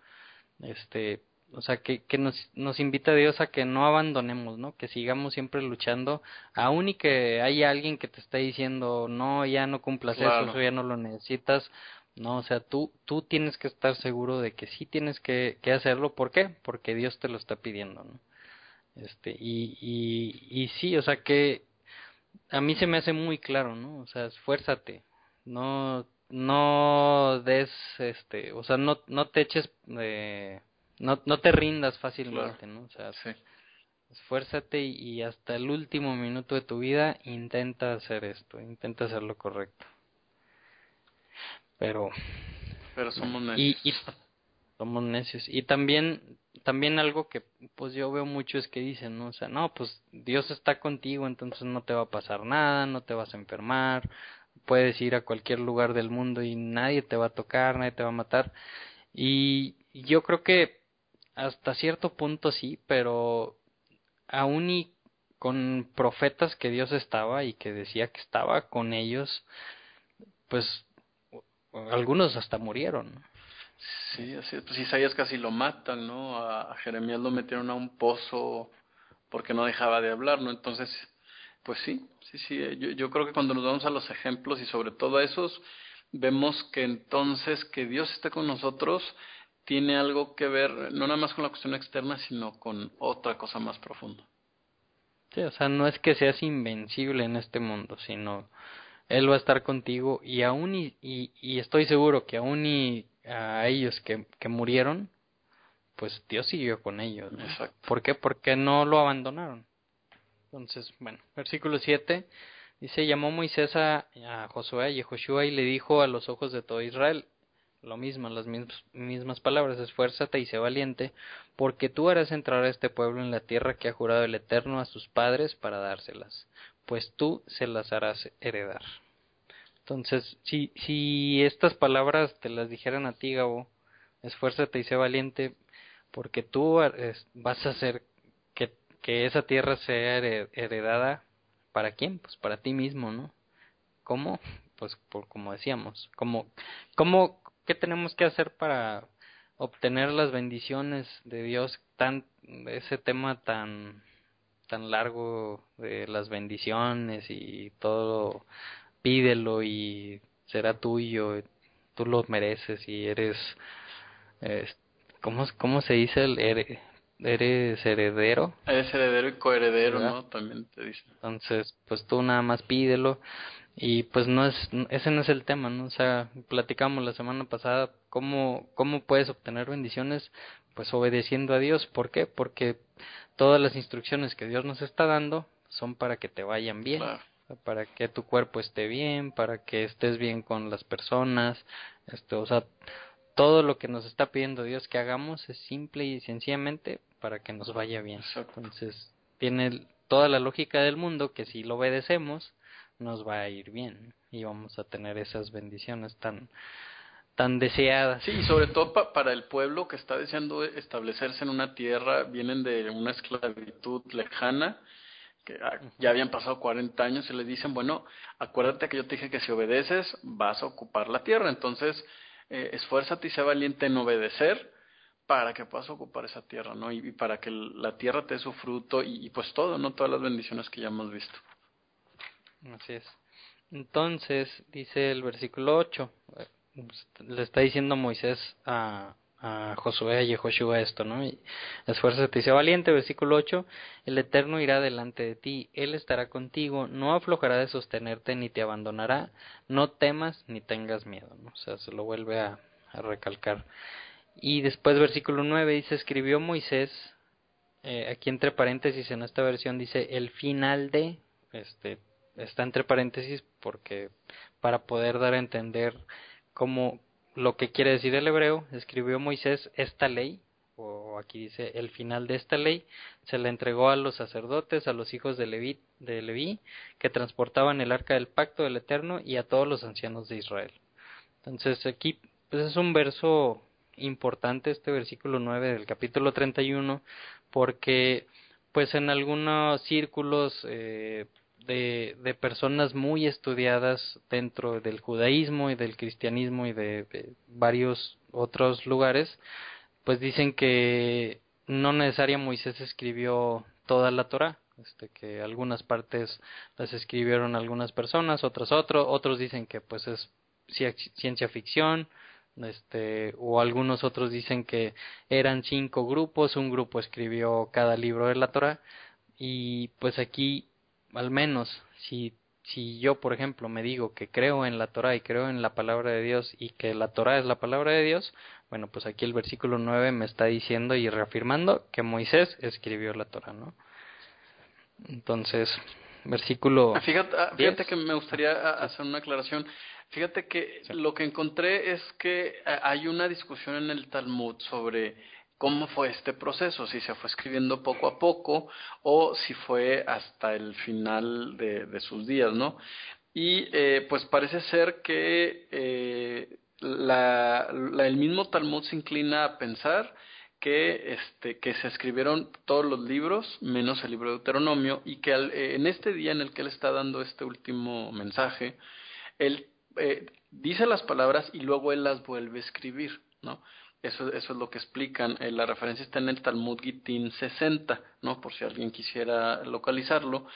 Este, o sea, que, que nos, nos invita a Dios a que no abandonemos, ¿no? Que sigamos siempre luchando, aun y que haya alguien que te está diciendo, no, ya no cumplas eso, ya no lo necesitas. No, o sea, tú, tú tienes que estar seguro de que sí tienes que, que hacerlo. ¿Por qué? Porque Dios te lo está pidiendo, ¿no? Este, y, y, y sí, o sea que a mí se me hace muy claro, ¿no? O sea, esfuérzate, no, no des, este, o sea, no, no te eches, eh, no, no te rindas fácilmente, ¿no? O sea, esfuérzate y, y, hasta el último minuto de tu vida intenta hacer esto, intenta hacer lo correcto. Pero, pero somos necios. Y, y somos necios. Y también también algo que pues yo veo mucho es que dicen, ¿no? O sea, no, pues Dios está contigo, entonces no te va a pasar nada, no te vas a enfermar, puedes ir a cualquier lugar del mundo y nadie te va a tocar, nadie te va a matar. Y yo creo que hasta cierto punto sí, pero aún y con profetas que Dios estaba y que decía que estaba con ellos, pues algunos hasta murieron. Sí, así Pues Isaías casi lo matan, ¿no? A, Jeremías lo metieron a un pozo porque no dejaba de hablar, ¿no? Entonces, pues sí, sí, sí. Eh, yo, yo creo que cuando nos vamos a los ejemplos y sobre todo a esos, vemos que entonces que Dios esté con nosotros tiene algo que ver, no nada más con la cuestión externa, sino con otra cosa más profunda. Sí, o sea, no es que seas invencible en este mundo, sino Él va a estar contigo y aún y, y, y estoy seguro que aún y a ellos que, que murieron, pues Dios siguió con ellos. ¿Por qué? Porque no lo abandonaron. Entonces, bueno, versículo 7 dice, llamó Moisés a, a Josué y a Joshua y le dijo a los ojos de todo Israel, lo mismo, las mismas, palabras, esfuérzate y sé valiente, porque tú harás entrar a este pueblo en la tierra que ha jurado el Eterno a sus padres para dárselas, pues tú se las harás heredar. Entonces, si, si estas palabras te las dijeran a ti, Gabo, esfuérzate y sé valiente, porque tú vas a hacer que, que esa tierra sea heredada para quién? Pues para ti mismo, ¿no? ¿Cómo? Pues por como decíamos, ¿cómo, cómo, qué tenemos que hacer para obtener las bendiciones de Dios tan, ese tema tan, tan largo de las bendiciones y todo pídelo y será tuyo, tú lo mereces y eres, ¿cómo, ¿cómo se dice? El, eres heredero. Eres heredero y coheredero, ¿no? También te dice. Entonces, pues tú nada más pídelo y pues no es, ese no es el tema, ¿no? O sea, platicamos la semana pasada cómo, cómo puedes obtener bendiciones, pues obedeciendo a Dios. ¿Por qué? Porque todas las instrucciones que Dios nos está dando son para que te vayan bien para que tu cuerpo esté bien, para que estés bien con las personas, esto, o sea, todo lo que nos está pidiendo Dios que hagamos es simple y sencillamente para que nos vaya bien. Entonces, tiene toda la lógica del mundo que si lo obedecemos, nos va a ir bien y vamos a tener esas bendiciones tan tan deseadas. Sí, y sobre todo para el pueblo que está deseando establecerse en una tierra, vienen de una esclavitud lejana que ah, ya habían pasado 40 años y le dicen, bueno, acuérdate que yo te dije que si obedeces vas a ocupar la tierra, entonces eh, esfuérzate y sea valiente en obedecer para que puedas ocupar esa tierra, ¿no? Y, para que la tierra te dé su fruto y, pues todo, ¿no? Todas las bendiciones que ya hemos visto. Así es. Entonces, dice el versículo 8, le está diciendo Moisés a, a Josué y a Joshua esto, ¿no? Y esfuérzate y sea valiente, versículo 8, el Eterno irá delante de ti, Él estará contigo, no aflojará de sostenerte ni te abandonará, no temas ni tengas miedo, ¿no? O sea, se lo vuelve a, a recalcar. Y después versículo 9 dice, escribió Moisés, eh, aquí entre paréntesis en esta versión dice el final de, este, está entre paréntesis porque para poder dar a entender cómo, lo que quiere decir el hebreo, escribió Moisés esta ley, o aquí dice el final de esta ley, se la entregó a los sacerdotes, a los hijos de Leví, de Leví, que transportaban el arca del pacto del Eterno y a todos los ancianos de Israel. Entonces aquí pues es un verso importante este versículo 9 del capítulo 31 porque pues en algunos círculos eh, de, de, personas muy estudiadas dentro del judaísmo y del cristianismo y de, varios otros lugares, pues dicen que no necesariamente Moisés escribió toda la Torah, este, que algunas partes las escribieron algunas personas, otras otros, otros dicen que pues es ciencia ficción, este, o algunos otros dicen que eran cinco grupos, un grupo escribió cada libro de la Torah, y pues aquí al menos si si yo por ejemplo me digo que creo en la Torah y creo en la palabra de Dios y que la Torah es la palabra de Dios, bueno, pues aquí el versículo 9 me está diciendo y reafirmando que Moisés escribió la Torah, ¿no? Entonces, versículo Fíjate, ah, fíjate que me gustaría hacer una aclaración. Fíjate que lo que encontré es que hay una discusión en el Talmud sobre cómo fue este proceso, si se fue escribiendo poco a poco o si fue hasta el final de, sus días, ¿no? Y eh, pues parece ser que eh, la, el mismo Talmud se inclina a pensar que, este, que se escribieron todos los libros, menos el libro de Deuteronomio, y que en este día en el que él está dando este último mensaje, él eh, dice las palabras y luego él las vuelve a escribir, ¿no? Eso, eso es lo que explican. Eh, la referencia está en el Talmud Gittin 60, ¿no? Por si alguien quisiera localizarlo.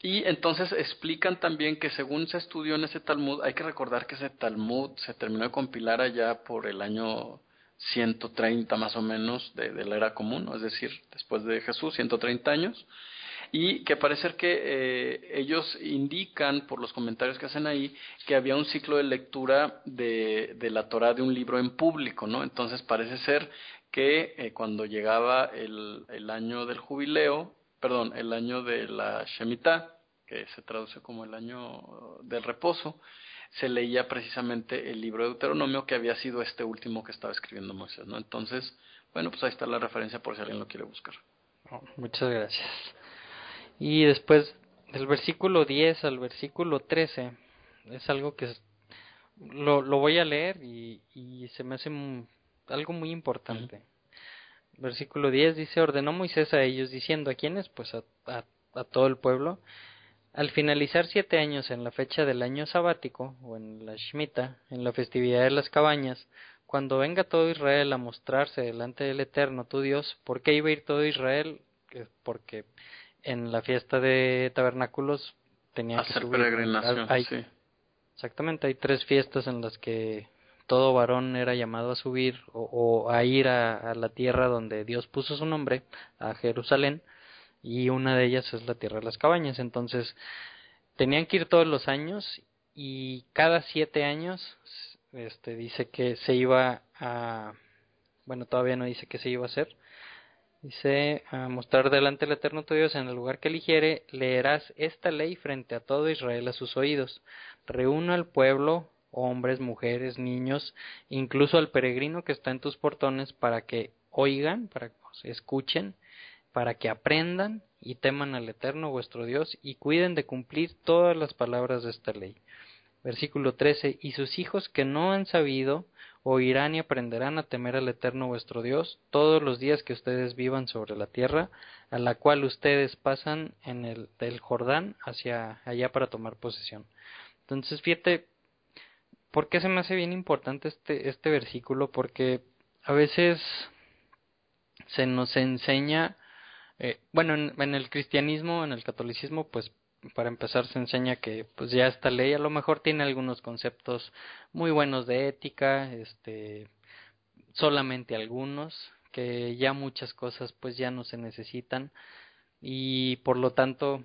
Y entonces explican también que según se estudió en ese Talmud, hay que recordar que ese Talmud se terminó de compilar allá por el año 130 más o menos de, de la era común, es decir, después de Jesús, 130 años y que parece que eh, ellos indican por los comentarios que hacen ahí que había un ciclo de lectura de, de la Torah de un libro en público, ¿no? Entonces parece ser que eh, cuando llegaba el, el año del jubileo, perdón, el año de la Shemitah, que se traduce como el año del reposo, se leía precisamente el libro de Deuteronomio que había sido este último que estaba escribiendo Moisés, ¿no? Entonces, bueno, pues ahí está la referencia por si alguien lo quiere buscar. Oh, muchas gracias. Y después del versículo 10 al versículo 13 es algo que lo, lo voy a leer y, y se me hace algo muy importante. Versículo 10 dice, ordenó Moisés a ellos diciendo, ¿a quiénes? Pues a, a, a todo el pueblo. Al finalizar siete años en la fecha del año sabático, o en la Shemitah, en la festividad de las cabañas, cuando venga todo Israel a mostrarse delante del Eterno, tu Dios, ¿por qué iba a ir todo Israel? Porque en la fiesta de tabernáculos tenía que subir. peregrinación, sí. Exactamente, hay tres fiestas en las que todo varón era llamado a subir o, a ir a, la tierra donde Dios puso su nombre, a Jerusalén, y una de ellas es la tierra de las cabañas. Entonces, tenían que ir todos los años y cada siete años, este, dice que se iba a, bueno, todavía no dice que se iba a hacer, Dice, a mostrar delante del Eterno tu Dios en el lugar que eligiere, leerás esta ley frente a todo Israel a sus oídos. Reúna al pueblo, hombres, mujeres, niños, incluso al peregrino que está en tus portones, para que oigan, para que escuchen, para que aprendan y teman al Eterno vuestro Dios y cuiden de cumplir todas las palabras de esta ley. Versículo 13. Y sus hijos que no han sabido oirán y aprenderán a temer al Eterno vuestro Dios todos los días que ustedes vivan sobre la tierra, a la cual ustedes pasan en el del Jordán hacia allá para tomar posesión. Entonces, fíjate, ¿por qué se me hace bien importante este, este versículo? Porque a veces se nos enseña, eh, bueno, en, el cristianismo, en el catolicismo, pues para empezar se enseña que pues ya esta ley a lo mejor tiene algunos conceptos muy buenos de ética, este, solamente algunos, que ya muchas cosas pues ya no se necesitan y por lo tanto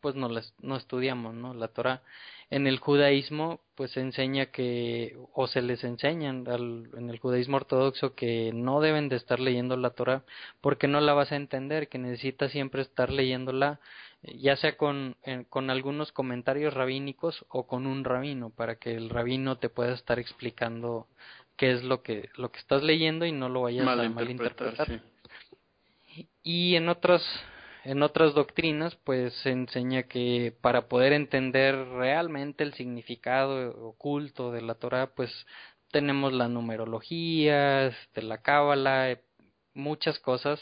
pues no las no estudiamos no la Torah en el judaísmo pues se enseña que o se les enseñan al, en el judaísmo ortodoxo que no deben de estar leyendo la Torah porque no la vas a entender que necesitas siempre estar leyéndola ya sea con, con algunos comentarios rabínicos o con un rabino para que el rabino te pueda estar explicando qué es lo que lo que estás leyendo y no lo vayas a malinterpretar y en otras en otras doctrinas, pues se enseña que para poder entender realmente el significado oculto de la Torah, pues tenemos la numerología, este, la cábala, muchas cosas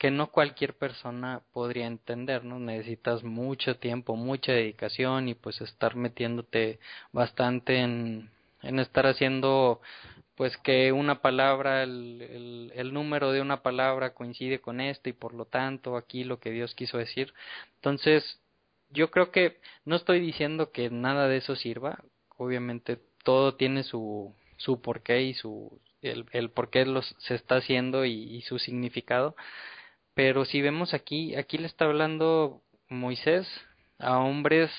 que no cualquier persona podría entender, ¿no? Necesitas mucho tiempo, mucha dedicación y pues estar metiéndote bastante en, en estar haciendo pues que una palabra, el, el, número de una palabra coincide con esto y por lo tanto aquí lo que Dios quiso decir. Entonces, yo creo que no estoy diciendo que nada de eso sirva, obviamente todo tiene su, su porqué y su, el, el por qué los, se está haciendo y su significado, pero si vemos aquí, aquí le está hablando Moisés a hombres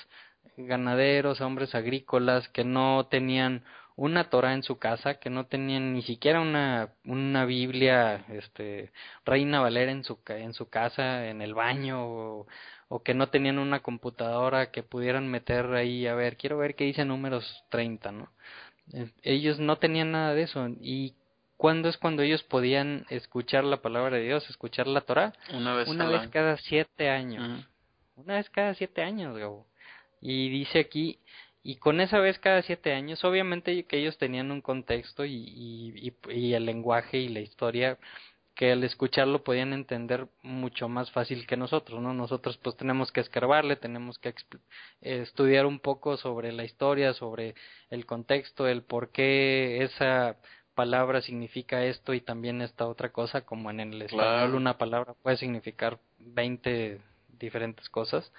ganaderos, a hombres agrícolas que no tenían una Torah en su casa, que no tenían ni siquiera una, una Biblia, este, Reina Valera en su, en su casa, en el baño, o, o que no tenían una computadora que pudieran meter ahí, a ver, quiero ver qué dice números 30, ¿no? Eh, ellos no tenían nada de eso, y ¿cuándo es cuando ellos podían escuchar la palabra de Dios, escuchar la Torah? Una vez, una vez cada siete años. Una vez cada siete años, Gabo. Y dice aquí, y con esa vez cada siete años, obviamente que ellos tenían un contexto y, y, y, el lenguaje y la historia que al escucharlo podían entender mucho más fácil que nosotros, ¿no? Nosotros pues tenemos que escarbarle, tenemos que estudiar un poco sobre la historia, sobre el contexto, el por qué esa palabra significa esto y también esta otra cosa, como en el español una palabra puede significar veinte diferentes cosas.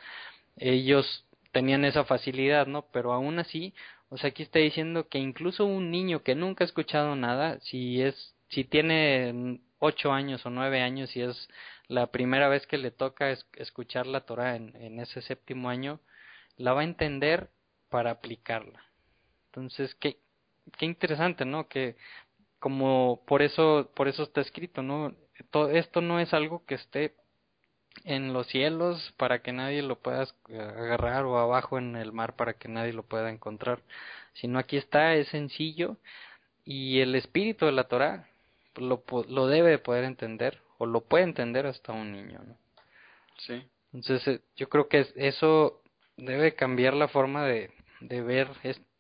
Ellos tenían esa facilidad, ¿no? Pero aún así, o sea, aquí está diciendo que incluso un niño que nunca ha escuchado nada, si es, si tiene ocho años o nueve años y es la primera vez que le toca escuchar la Torah en, en ese séptimo año, la va a entender para aplicarla. Entonces, qué, qué interesante, ¿no? Que como por eso, por eso está escrito, ¿no? Todo, esto no es algo que esté en los cielos para que nadie lo pueda agarrar o abajo en el mar para que nadie lo pueda encontrar. Sino aquí está, es sencillo y el espíritu de la Torah lo, lo debe de poder entender o lo puede entender hasta un niño. ¿no? Sí. Entonces eh, yo creo que eso debe cambiar la forma de, de ver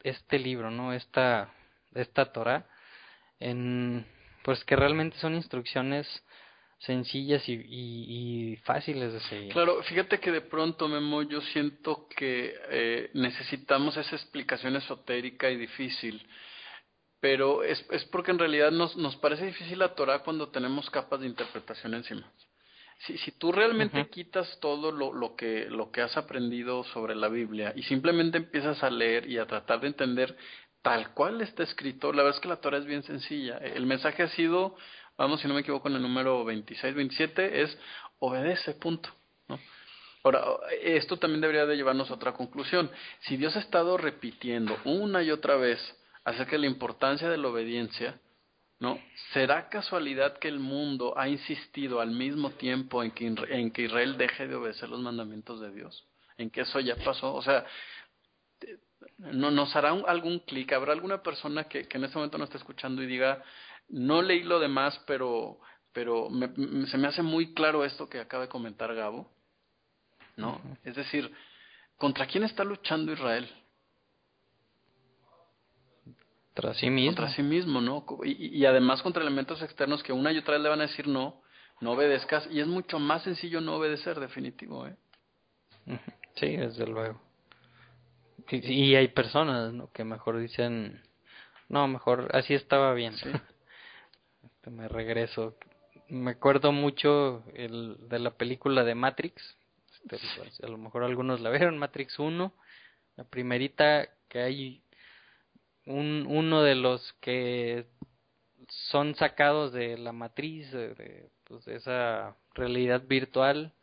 este libro, ¿no? Esta, esta Torah en pues que realmente son instrucciones sencillas y, y, fáciles de seguir. Claro, fíjate que de pronto, Memo, yo siento que eh, necesitamos esa explicación esotérica y difícil, pero es, es porque en realidad nos, nos parece difícil la Torah cuando tenemos capas de interpretación encima. Si, si tú realmente quitas todo lo, lo, que, lo que has aprendido sobre la Biblia y simplemente empiezas a leer y a tratar de entender tal cual está escrito, la verdad es que la Torah es bien sencilla. El mensaje ha sido vamos, si no me equivoco, en el número 26, 27, es obedece, punto. ¿no? Ahora, esto también debería de llevarnos a otra conclusión. Si Dios ha estado repitiendo una y otra vez acerca de la importancia de la obediencia, ¿no? ¿Será casualidad que el mundo ha insistido al mismo tiempo en que, en que Israel deje de obedecer los mandamientos de Dios? ¿En que eso ya pasó? O sea, ¿no, ¿nos hará algún clic? ¿Habrá alguna persona que, que en este momento no está escuchando y diga, no leí lo demás, pero, pero se me hace muy claro esto que acaba de comentar Gabo. ¿No? Es decir, ¿contra quién está luchando Israel? Contra sí mismo. Contra sí mismo, ¿no? Y, y, además contra elementos externos que una y otra vez le van a decir no, no obedezcas. Y es mucho más sencillo no obedecer, definitivo, ¿eh? Sí, desde luego. Y, hay personas, ¿no? Que mejor dicen, no, mejor así estaba bien. Sí. me regreso. me acuerdo mucho el, de la película de Matrix. Este, pues, a lo mejor algunos la vieron, Matrix 1. La primerita que hay un, uno de los que son sacados de la matriz de, pues, de esa realidad virtual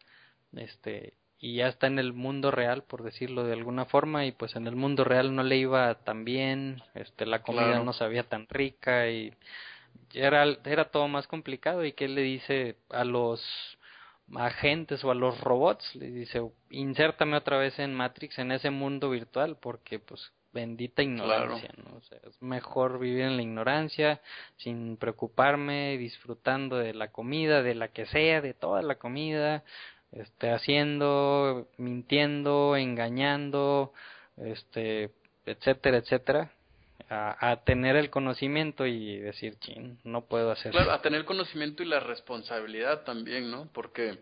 este y ya está en el mundo real por decirlo de alguna forma y pues en el mundo real no le iba tan bien este la comida no sabía tan rica y era era todo más complicado y que le dice a los agentes o a los robots le dice insértame otra vez en Matrix en ese mundo virtual porque pues bendita ignorancia, ¿no? O sea, es mejor vivir en la ignorancia, sin preocuparme, disfrutando de la comida, de la que sea, de toda la comida, este, haciendo, mintiendo, engañando, este, etcétera, etcétera, a, a tener el conocimiento y decir, chin, no puedo hacer Claro, a tener el conocimiento y la responsabilidad también, ¿no? Porque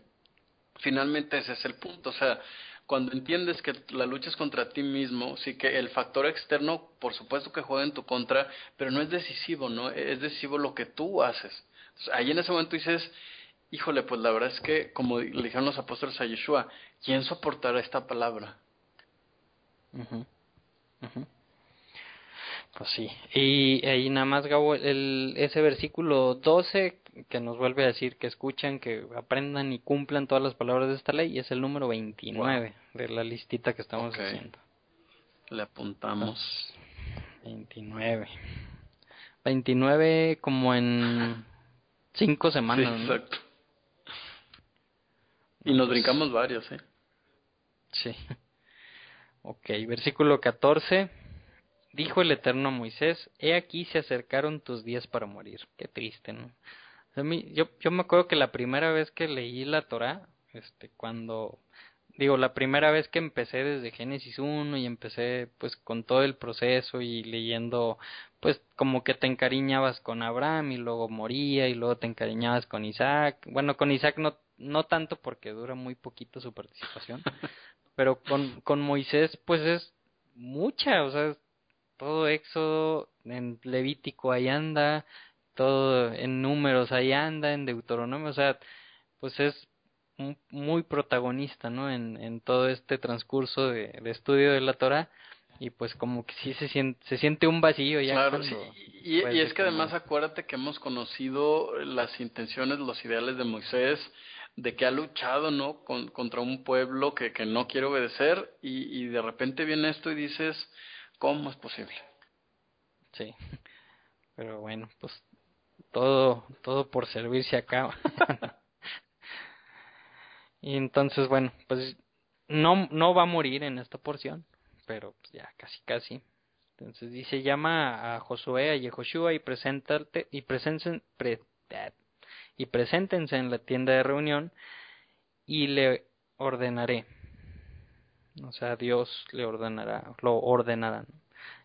finalmente ese es el punto, o sea, cuando entiendes que la lucha es contra ti mismo, sí que el factor externo, por supuesto que juega en tu contra, pero no es decisivo, ¿no? Es decisivo lo que tú haces. Entonces, ahí en ese momento dices, híjole, pues la verdad es que, como le dijeron los apóstoles a Yeshua, ¿quién soportará esta palabra? Pues sí. Y ahí nada más, Gabo, el, ese versículo 12 que nos vuelve a decir que escuchan, que aprendan y cumplan todas las palabras de esta ley, es el número 29 de la listita que estamos haciendo. Le apuntamos. 29. 29 como en cinco semanas. Sí, exacto. Y nos brincamos varios, ¿eh? Sí. Ok, versículo 14 Dijo el Eterno a Moisés, he aquí se acercaron tus días para morir. Qué triste, ¿no? A mí, yo, yo me acuerdo que la primera vez que leí la Torah, este, cuando, digo, la primera vez que empecé desde Génesis 1 y empecé pues con todo el proceso y leyendo, pues como que te encariñabas con Abraham y luego moría y luego te encariñabas con Isaac. Bueno, con Isaac no, no tanto porque dura muy poquito su participación, pero con, con Moisés pues es mucha, o sea, todo Éxodo, en Levítico ahí anda, todo en números ahí anda, en Deuteronomio, o sea, pues es muy protagonista, ¿no? En, en todo este transcurso de, estudio de la Torah y pues como que sí se siente, se siente un vacío ya. Claro, sí. y, y, es que además acuérdate que hemos conocido las intenciones, los ideales de Moisés, de que ha luchado, ¿no? Con, contra un pueblo que, que no quiere obedecer y, y de repente viene esto y dices, ¿Cómo es posible? Sí. Pero bueno, pues todo todo por servirse acá. y entonces, bueno, pues no no va a morir en esta porción, pero pues ya casi casi. Entonces dice, llama a Josué, a Yehoshua y preséntate y presenten y preséntense en la tienda de reunión y le ordenaré o sea, Dios le ordenará, lo ordenarán.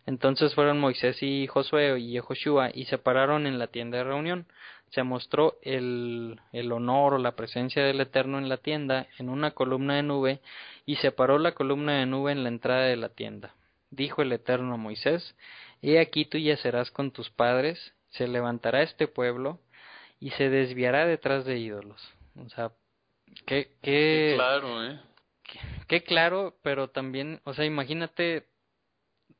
Entonces fueron Moisés y Josué y Jehoshua y se pararon en la tienda de reunión. Se mostró el, el honor o la presencia del Eterno en la tienda en una columna de nube y separó la columna de nube en la entrada de la tienda. Dijo el Eterno a Moisés, He aquí tú yacerás con tus padres, se levantará este pueblo y se desviará detrás de ídolos. O sea, qué, qué, claro, ¿eh? qué claro, pero también, o sea, imagínate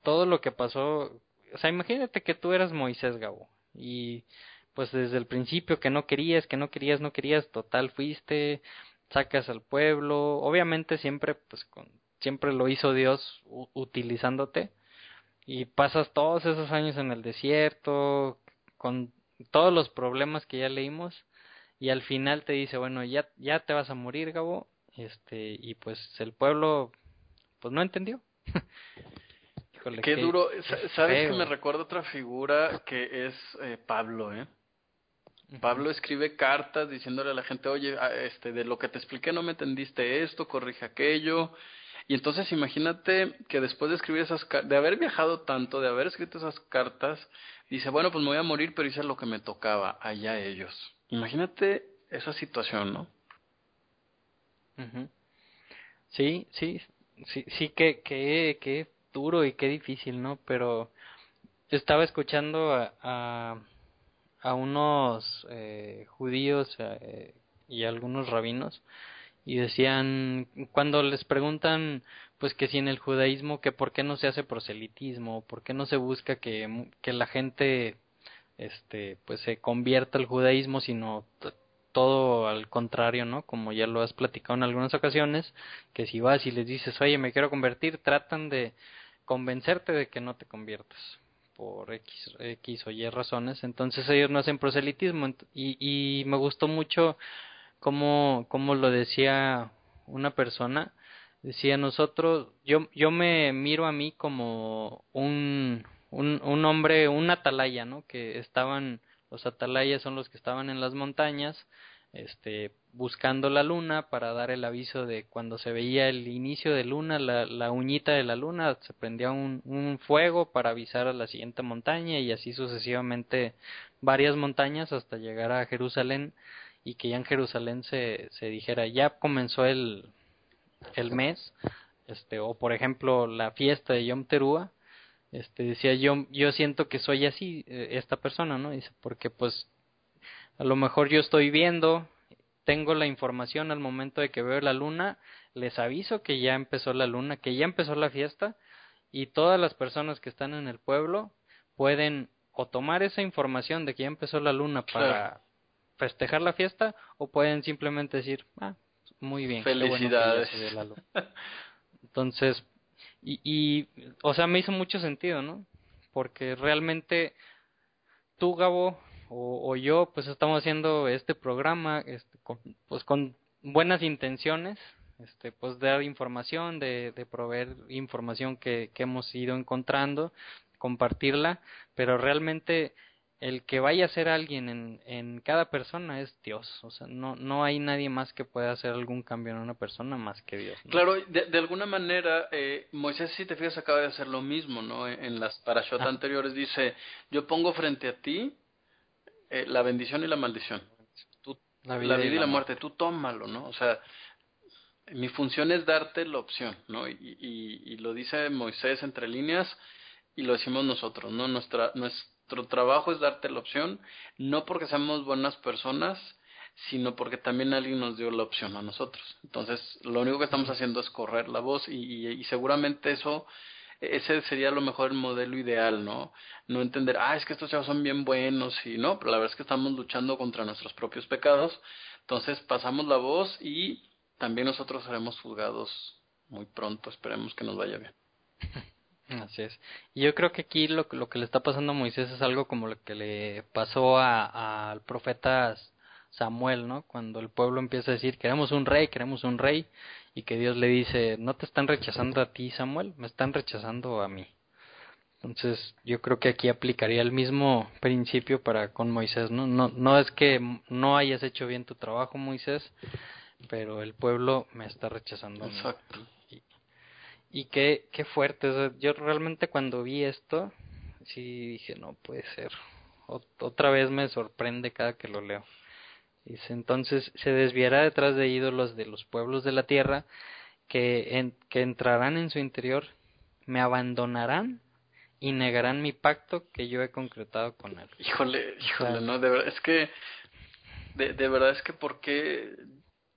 todo lo que pasó, o sea, imagínate que tú eras Moisés Gabo y pues desde el principio que no querías, que no querías, no querías, total fuiste, sacas al pueblo, obviamente siempre pues con siempre lo hizo Dios utilizándote y pasas todos esos años en el desierto con todos los problemas que ya leímos y al final te dice, bueno, ya ya te vas a morir, Gabo, este y pues el pueblo pues no entendió. Qué, duro. sabes que me recuerda otra figura que es eh, Pablo eh Pablo escribe cartas diciéndole a la gente oye este de lo que te expliqué no me entendiste esto corrige aquello y entonces imagínate que después de escribir esas de haber viajado tanto de haber escrito esas cartas dice bueno pues me voy a morir pero hice lo que me tocaba allá ellos imagínate esa situación no Sí, sí, sí, sí que, que, duro y qué difícil, ¿no? Pero estaba escuchando a, a, unos eh, judíos eh, y algunos rabinos y decían cuando les preguntan pues que si en el judaísmo que por qué no se hace proselitismo por qué no se busca que, que la gente este pues se convierta al judaísmo sino todo al contrario no como ya lo has platicado en algunas ocasiones que si vas y les dices oye me quiero convertir tratan de convencerte de que no te conviertas por X, X o Y razones. Entonces ellos no hacen proselitismo y, y me gustó mucho como, como lo decía una persona, decía nosotros, yo, yo me miro a mí como un, un, un hombre, un atalaya, ¿no? Que estaban, los atalayas son los que estaban en las montañas, este, buscando la luna para dar el aviso de cuando se veía el inicio de luna, la, la uñita de la luna, se prendía un, un fuego para avisar a la siguiente montaña y así sucesivamente varias montañas hasta llegar a Jerusalén y que ya en Jerusalén se, se dijera ya comenzó el, el mes este o por ejemplo la fiesta de Yom Teruah este decía yo yo siento que soy así eh, esta persona no dice porque pues a lo mejor yo estoy viendo tengo la información al momento de que veo la luna les aviso que ya empezó la luna que ya empezó la fiesta y todas las personas que están en el pueblo pueden o tomar esa información de que ya empezó la luna para festejar la fiesta o pueden simplemente decir, ah, muy bien. Felicidades. Entonces, y, y, o sea, me hizo mucho sentido, ¿no? Porque realmente tú, Gabo, o, o yo, pues estamos haciendo este programa, este, con, pues con buenas intenciones, este, pues dar información, de, de proveer información que, que hemos ido encontrando, compartirla, pero realmente el que vaya a ser alguien en, en cada persona es Dios. O sea, no, no hay nadie más que pueda hacer algún cambio en una persona más que Dios. Claro, de, de, alguna manera, eh, Moisés, si te fijas, acaba de hacer lo mismo, ¿no? En las parashot ah. anteriores dice, yo pongo frente a ti eh, la bendición y la maldición. Tú, la vida, la vida y, la, y la muerte. muerte, tú tómalo, ¿no? O sea, mi función es darte la opción, ¿no? Y, y, y lo dice Moisés entre líneas y lo decimos nosotros, ¿no? Nuestra, nuestra nuestro trabajo es darte la opción, no porque seamos buenas personas, sino porque también alguien nos dio la opción a nosotros. Entonces, lo único que estamos haciendo es correr la voz y, y, y seguramente eso, ese sería a lo mejor el modelo ideal, ¿no? No entender, ah, es que estos chavos son bien buenos y no, pero la verdad es que estamos luchando contra nuestros propios pecados. Entonces, pasamos la voz y también nosotros seremos juzgados muy pronto. Esperemos que nos vaya bien. Así es. Y yo creo que aquí lo, lo que le está pasando a Moisés es algo como lo que le pasó al profeta Samuel, ¿no? Cuando el pueblo empieza a decir, queremos un rey, queremos un rey, y que Dios le dice, no te están rechazando a ti, Samuel, me están rechazando a mí. Entonces, yo creo que aquí aplicaría el mismo principio para con Moisés, ¿no? No, no es que no hayas hecho bien tu trabajo, Moisés, pero el pueblo me está rechazando. Exacto. Y qué, qué fuerte. O sea, yo realmente cuando vi esto, sí dije, no puede ser. otra vez me sorprende cada que lo leo. Dice, entonces se desviará detrás de ídolos de los pueblos de la tierra que, en, que entrarán en su interior, me abandonarán y negarán mi pacto que yo he concretado con él. Híjole, híjole, no, de verdad, es que, de, de verdad es que porque,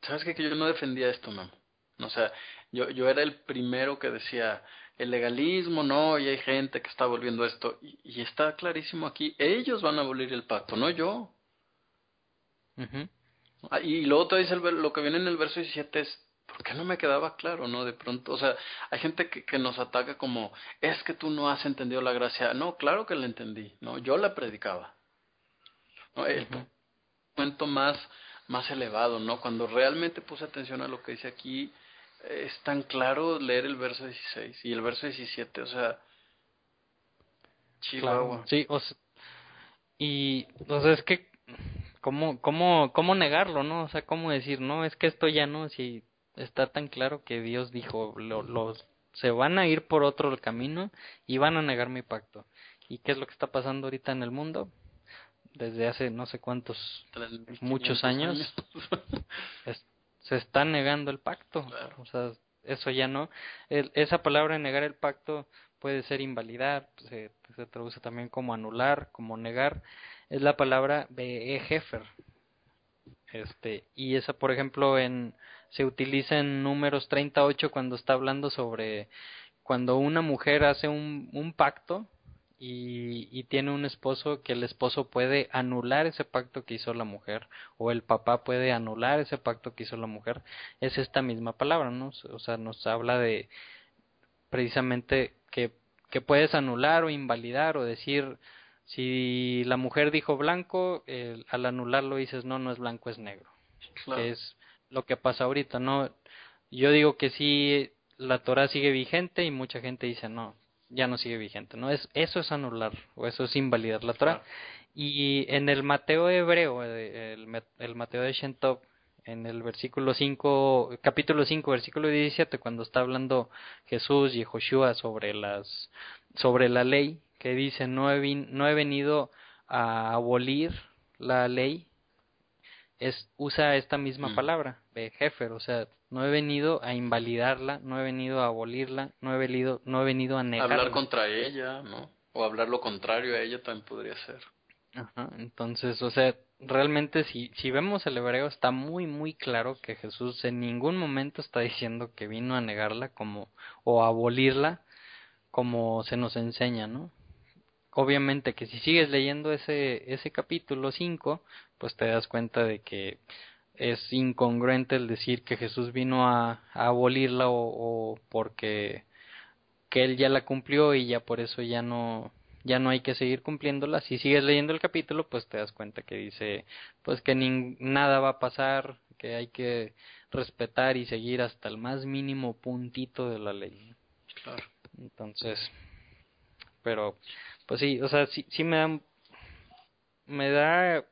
¿sabes qué? Que yo no defendía esto, mamá. O sea, yo, yo era el primero que decía, el legalismo, no, y hay gente que está volviendo esto, y, y está clarísimo aquí, ellos van a abolir el pacto, no yo. Uh Y luego te dice el, lo que viene en el verso 17 es, ¿por qué no me quedaba claro, no? De pronto, o sea, hay gente que, que nos ataca como, es que tú no has entendido la gracia. No, claro que la entendí, ¿no? Yo la predicaba. ¿no? El uh -huh. momento más, más elevado, ¿no? Cuando realmente puse atención a lo que dice aquí, es tan claro leer el verso 16 y el verso 17, o sea, Chihuahua. Claro, sí, o sea, y, o sea, es que, ¿cómo, cómo, ¿cómo negarlo, no? O sea, ¿cómo decir, no, es que esto ya no, si está tan claro que Dios dijo, lo, los, se van a ir por otro camino y van a negar mi pacto. ¿Y qué es lo que está pasando ahorita en el mundo? Desde hace no sé cuántos, muchos años, años. Se está negando el pacto. Claro. O sea, eso ya no. El, esa palabra negar el pacto puede ser invalidar, se, se, traduce también como anular, como negar. es la palabra Behefer. Este, y esa, por ejemplo, en, se utiliza en números 38 cuando está hablando sobre cuando una mujer hace un, un pacto y, y, tiene un esposo que el esposo puede anular ese pacto que hizo la mujer o el papá puede anular ese pacto que hizo la mujer. Es esta misma palabra no o sea nos habla de precisamente que que puedes anular o invalidar o decir si la mujer dijo blanco al anularlo dices no no es blanco es negro que es lo que pasa ahorita no yo digo que sí la Torah sigue vigente y mucha gente dice no ya no sigue vigente, ¿no? Es, eso es anular o eso es invalidar la Torah. Y en el Mateo hebreo, eh, el, el Mateo de Shentov, en el versículo 5, capítulo 5, versículo 17, cuando está hablando Jesús y Joshua sobre las sobre la ley, que dice, no he, no he venido a abolir la ley, es usa esta misma mm. palabra, de jefer, o sea, no he venido a invalidarla, no he venido a abolirla, no he venido, no he venido a negarla. Hablar contra ella, ¿no? O hablar lo contrario a ella también podría ser. Ajá, entonces, o sea, realmente si, si vemos el hebreo está muy muy claro que Jesús en ningún momento está diciendo que vino a negarla como o a abolirla como se nos enseña, ¿no? Obviamente que si sigues leyendo ese ese capítulo 5, pues te das cuenta de que es incongruente el decir que Jesús vino a, abolirla o, porque que él ya la cumplió y ya por eso ya no ya no hay que seguir cumpliéndola. Si sigues leyendo el capítulo, pues te das cuenta que dice pues que ni, nada va a pasar, que hay que respetar y seguir hasta el más mínimo puntito de la ley. Claro. Entonces, pero pues sí, o sea, sí, sí me dan me da,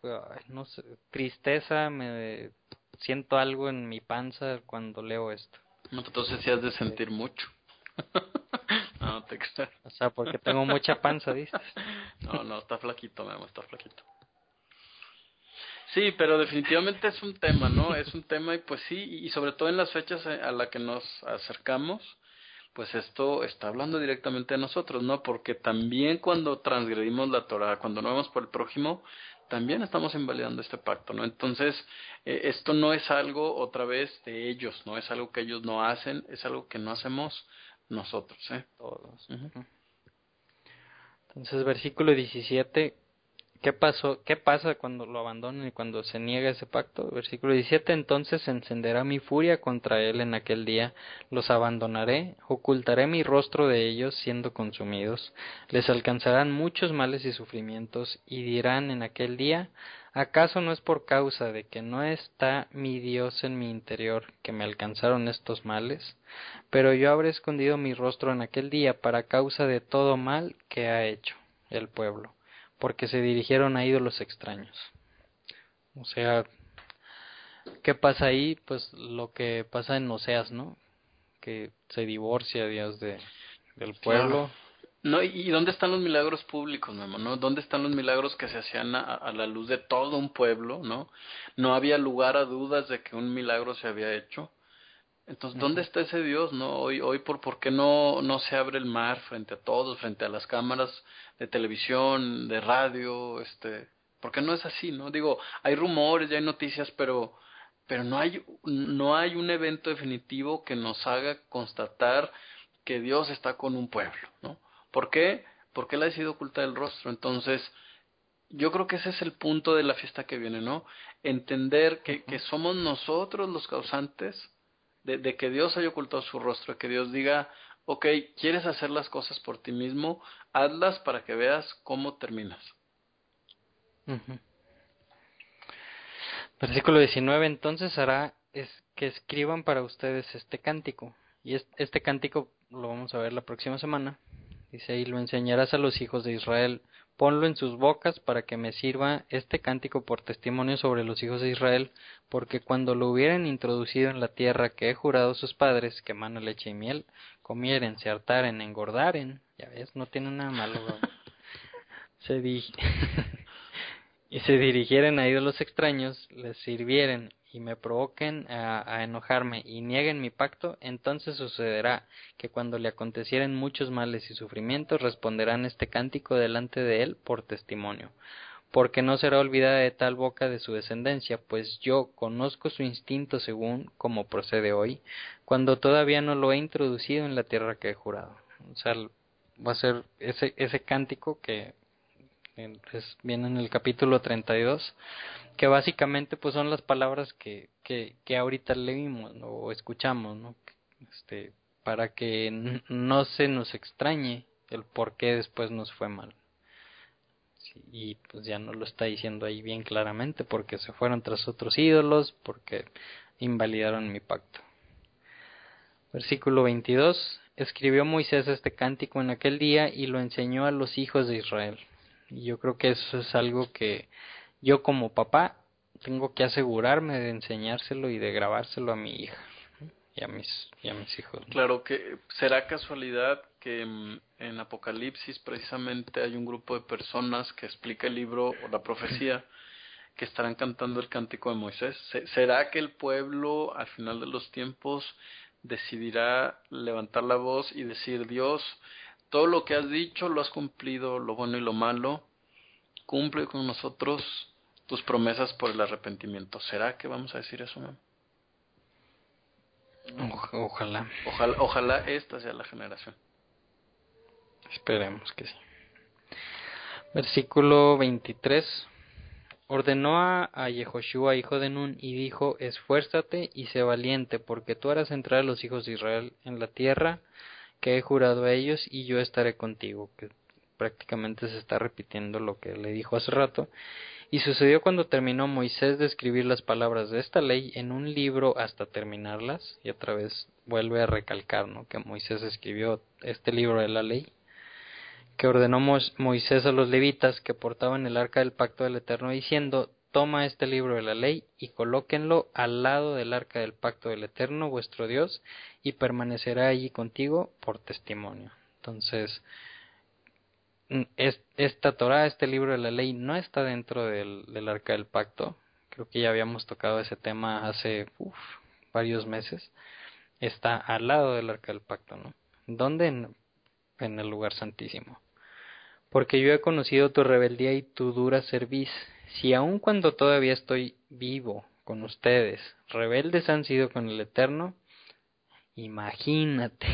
no sé, tristeza, me siento algo en mi panza cuando leo esto. No, entonces sí has de sentir mucho. no, te O sea, porque tengo mucha panza, dices. no, no, está flaquito, mi amor, está flaquito. Sí, pero definitivamente es un tema, ¿no? Es un tema y pues sí, y sobre todo en las fechas a las que nos acercamos, pues esto está hablando directamente a nosotros, ¿no? Porque también cuando transgredimos la Torah, cuando no vamos por el prójimo, también estamos invalidando este pacto, ¿no? Entonces, eh, esto no es algo otra vez de ellos, no es algo que ellos no hacen, es algo que no hacemos nosotros, ¿eh? Todos. Entonces, versículo 17, ¿Qué pasó? ¿Qué pasa cuando lo abandonan y cuando se niega ese pacto? Versículo 17. Entonces encenderá mi furia contra él en aquel día. Los abandonaré, ocultaré mi rostro de ellos siendo consumidos. Les alcanzarán muchos males y sufrimientos y dirán en aquel día, ¿acaso no es por causa de que no está mi Dios en mi interior que me alcanzaron estos males? Pero yo habré escondido mi rostro en aquel día para causa de todo mal que ha hecho el pueblo porque se dirigieron a ídolos extraños. O sea, ¿qué pasa ahí? Pues lo que pasa en Oseas, ¿no? Que se divorcia Dios de, del pueblo. No, ¿y dónde están los milagros públicos, mi ¿No? ¿Dónde están los milagros que se hacían a, la luz de todo un pueblo, no? No había lugar a dudas de que un milagro se había hecho. Entonces, ¿dónde está ese Dios, no? Hoy, hoy por, ¿por qué no, no se abre el mar frente a todos, frente a las cámaras de televisión, de radio, este, porque no es así, ¿no? Digo, hay rumores, ya hay noticias, pero, pero no hay, no hay un evento definitivo que nos haga constatar que Dios está con un pueblo, ¿no? ¿Por qué? Porque él ha decidido ocultar el rostro. Entonces, yo creo que ese es el punto de la fiesta que viene, ¿no? Entender que, que somos nosotros los causantes de, que Dios haya ocultado su rostro, que Dios diga, ok, quieres hacer las cosas por ti mismo, hazlas para que veas cómo terminas. Versículo 19, entonces hará es que escriban para ustedes este cántico. Y este cántico lo vamos a ver la próxima semana. Dice, y lo enseñarás a los hijos de Israel ponlo en sus bocas para que me sirva este cántico por testimonio sobre los hijos de Israel, porque cuando lo hubieren introducido en la tierra que he jurado a sus padres, que mano leche y miel, comieren, se hartaren, engordaren, ya ves, no tiene nada malo, se di y se dirigieren a ídolos extraños, les sirvieren y me provoquen a, enojarme y nieguen mi pacto, entonces sucederá que cuando le acontecieren muchos males y sufrimientos responderán este cántico delante de él por testimonio. porque no será olvidada de tal boca de su descendencia, pues yo conozco su instinto según como procede hoy, cuando todavía no lo he introducido en la tierra que he jurado. O sea, va a ser ese, ese cántico que es, viene en el capítulo 32, que básicamente pues son las palabras que, que, que ahorita leímos o escuchamos, ¿no? Este, para que no se nos extrañe el por qué después nos fue mal y pues ya no lo está diciendo ahí bien claramente porque se fueron tras otros ídolos, porque invalidaron mi pacto. Versículo 22. Escribió Moisés este cántico en aquel día y lo enseñó a los hijos de Israel. Y yo creo que eso es algo que yo como papá tengo que asegurarme de enseñárselo y de grabárselo a mi hija y a mis, y a mis hijos. Claro que será casualidad que en Apocalipsis precisamente hay un grupo de personas que explica el libro o la profecía que estarán cantando el cántico de Moisés. ¿Será que el pueblo al final de los tiempos decidirá levantar la voz y decir, Dios, todo lo que has dicho lo has cumplido, lo bueno y lo malo, cumple con nosotros tus promesas por el arrepentimiento? ¿Será que vamos a decir eso, mamá? ojalá. Ojalá, ojalá esta sea la generación. Esperemos que sí. Versículo 23. Ordenó a, a Yehoshua, hijo de Nun, y dijo, esfuérzate y sé valiente, porque tú harás entrar a los hijos de Israel en la tierra que he jurado a ellos, y yo estaré contigo. Que prácticamente se está repitiendo lo que le dijo hace rato. Y sucedió cuando terminó Moisés de escribir las palabras de esta ley en un libro hasta terminarlas, y otra vez vuelve a recalcar ¿no? que Moisés escribió este libro de la ley, que ordenó Moisés a los levitas que portaban el arca del pacto del Eterno, diciendo, toma este libro de la ley y colóquenlo al lado del arca del pacto del Eterno, vuestro Dios, y permanecerá allí contigo por testimonio. Entonces, esta Torah, este libro de la ley, no está dentro del, arca del pacto. Creo que ya habíamos tocado ese tema hace varios meses. Está al lado del arca del pacto, ¿no? ¿Dónde? En el lugar santísimo. Porque yo he conocido tu rebeldía y tu dura cerviz. Si aun cuando todavía estoy vivo con ustedes, rebeldes han sido con el Eterno, Imagínate.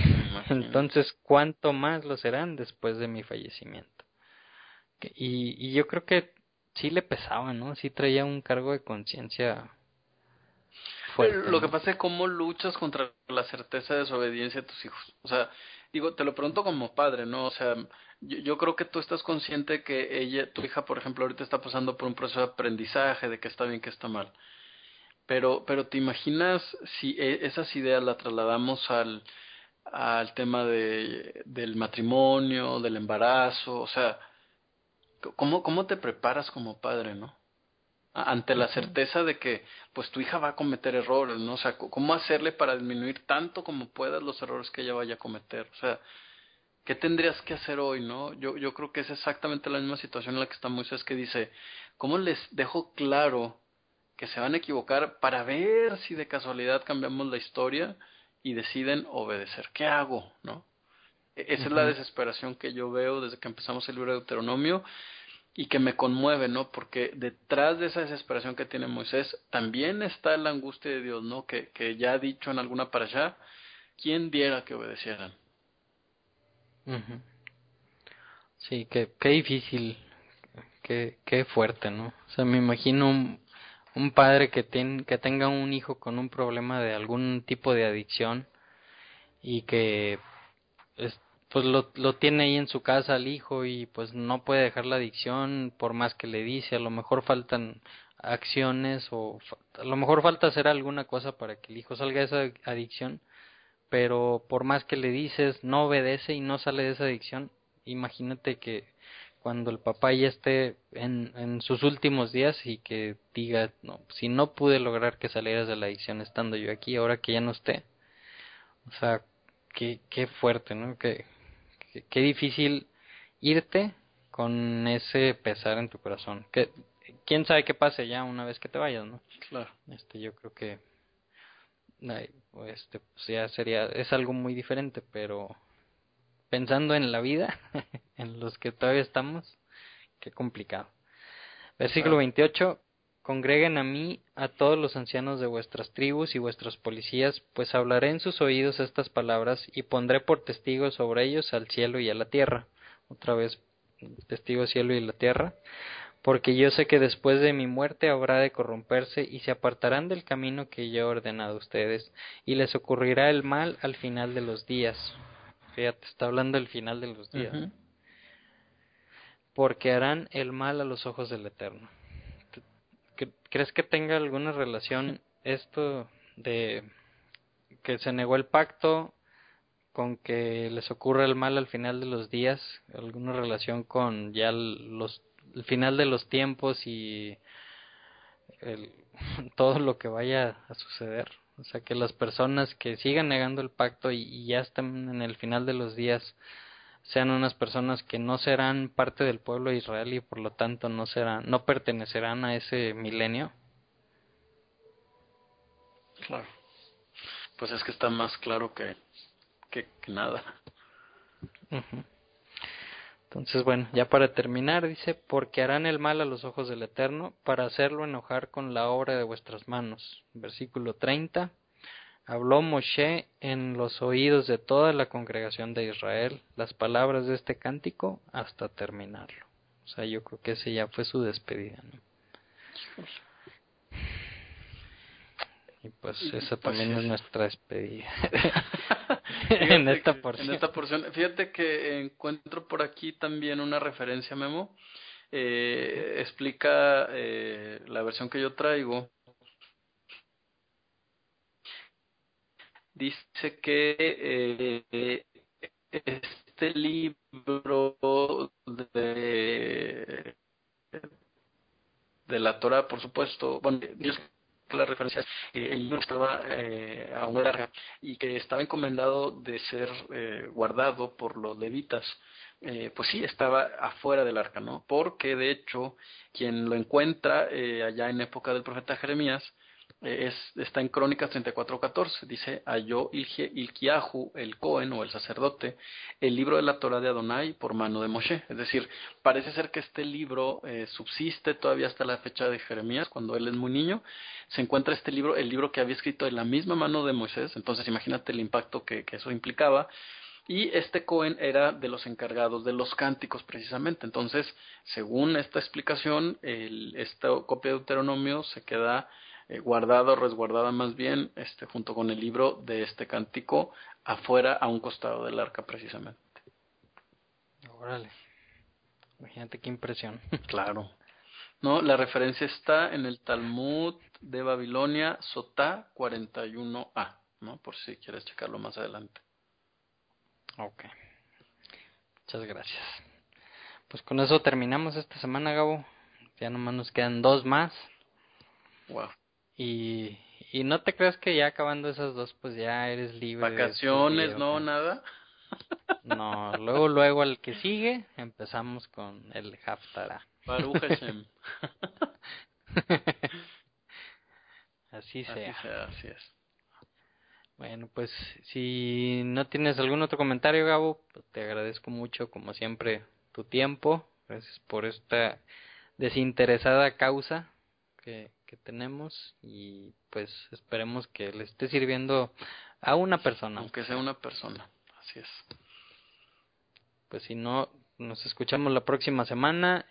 Entonces, ¿cuánto más lo serán después de mi fallecimiento? Y, y yo creo que sí le pesaba, ¿no? Sí traía un cargo de conciencia fuerte. Lo que pasa es cómo luchas contra la certeza de desobediencia de tus hijos. O sea, digo, te lo pregunto como padre, ¿no? O sea, yo, creo que tú estás consciente que ella, tu hija, por ejemplo, ahorita está pasando por un proceso de aprendizaje, de que está bien, que está mal. Pero, pero te imaginas si e, esas ideas las trasladamos al, al tema de, del matrimonio, del embarazo, o sea, ¿cómo, ¿cómo te preparas como padre, no? Ante la certeza de que, pues, tu hija va a cometer errores, ¿no? O sea, ¿cómo hacerle para disminuir tanto como puedas los errores que ella vaya a cometer? O sea, ¿qué tendrías que hacer hoy, no? Yo, yo creo que es exactamente la misma situación en la que está Moisés que dice, ¿cómo les dejo claro que se van a equivocar para ver si de casualidad cambiamos la historia y deciden obedecer. ¿Qué hago? ¿No? E-, esa es la desesperación que yo veo desde que empezamos el libro de Deuteronomio y que me conmueve, ¿no? Porque detrás de esa desesperación que tiene Moisés también está la angustia de Dios, ¿no? Que, que ya ha dicho en alguna para allá, ¿quién diera que obedecieran? Sí, qué, qué difícil, qué, qué fuerte, ¿no? O sea, me imagino un padre que, que tenga un hijo con un problema de algún tipo de adicción y que pues lo, lo tiene ahí en su casa al hijo y pues no puede dejar la adicción por más que le dice, a lo mejor faltan acciones o a lo mejor falta hacer alguna cosa para que el hijo salga de esa adicción, pero por más que le dices no obedece y no sale de esa adicción, imagínate que cuando el papá ya esté en, en sus últimos días y que diga, no, si no pude lograr que salieras de la adicción estando yo aquí, ahora que ya no esté. O sea, qué, qué fuerte, ¿no? Qué, qué, difícil irte con ese pesar en tu corazón. Que, ¿Quién sabe qué pase ya una vez que te vayas, no? Claro. Este, yo creo que este, pues ya sería, es algo muy diferente, pero pensando en la vida, en los que todavía estamos, qué complicado. Versículo 28. Congreguen a mí a todos los ancianos de vuestras tribus y vuestras policías, pues hablaré en sus oídos estas palabras y pondré por testigos sobre ellos al cielo y a la tierra. Otra vez, testigo cielo y la tierra. Porque yo sé que después de mi muerte habrá de corromperse y se apartarán del camino que yo he ordenado a ustedes, y les ocurrirá el mal al final de los días. Fíjate, está hablando del final de los días. Porque harán el mal a los ojos del Eterno. ¿Crees que tenga alguna relación esto de que se negó el pacto con que les ocurra el mal al final de los días? ¿Alguna relación con ya los, el final de los tiempos y el, todo lo que vaya a suceder? O sea, que las personas que sigan negando el pacto y, ya están en el final de los días sean unas personas que no serán parte del pueblo de Israel y por lo tanto no serán no pertenecerán a ese milenio. Claro. Pues es que está más claro que que, nada. Entonces, bueno, ya para terminar, dice, porque harán el mal a los ojos del Eterno, para hacerlo enojar con la obra de vuestras manos. Versículo 30. Habló Moshe en los oídos de toda la congregación de Israel las palabras de este cántico hasta terminarlo. O sea, yo creo que ese ya fue su despedida. Y pues esa pues también es nuestra despedida. en esta porción. En esta porción. Fíjate que encuentro por aquí también una referencia, Memo. Eh, explica eh, la versión que yo traigo. Dice que eh, este libro de, de la Torah, por supuesto, bueno, Dios la referencia eh, el libro estaba eh, a una larga y que estaba encomendado de ser eh, guardado por los levitas. Eh, pues sí, estaba afuera del arca, ¿no? Porque de hecho, quien lo encuentra eh, allá en época del profeta Jeremías, es, está en Crónicas 34:14, dice, halló Ilkiahu, el Cohen o el sacerdote, el libro de la Torah de Adonai por mano de Moshe. Es decir, parece ser que este libro eh, subsiste todavía hasta la fecha de Jeremías, cuando él es muy niño. Se encuentra este libro, el libro que había escrito de la misma mano de Moisés, entonces imagínate el impacto que, que eso implicaba. Y este Cohen era de los encargados de los cánticos precisamente. Entonces, según esta explicación, el, esta copia de Deuteronomio se queda eh, guardado, resguardada más bien, este, junto con el libro de este cántico, afuera a un costado del arca precisamente. Órale. Imagínate qué impresión. claro. No, la referencia está en el Talmud de Babilonia, Sotá 41a, ¿no? Por si quieres checarlo más adelante. Ok. Muchas gracias. Pues con eso terminamos esta semana, Gabo. Ya nomás nos quedan dos más. Wow. Y, y no te creas que ya acabando esas dos, pues ya eres libre. Vacaciones, no, nada. No, luego, luego al que sigue, empezamos con el Haftara. así sea. Así sea, así es. Bueno, pues si no tienes algún otro comentario, Gabo, te agradezco mucho, como siempre, tu tiempo. Gracias por esta desinteresada causa que, que tenemos y pues esperemos que le esté sirviendo a una persona. Aunque sea una persona, así es. Pues si no, nos escuchamos la próxima semana.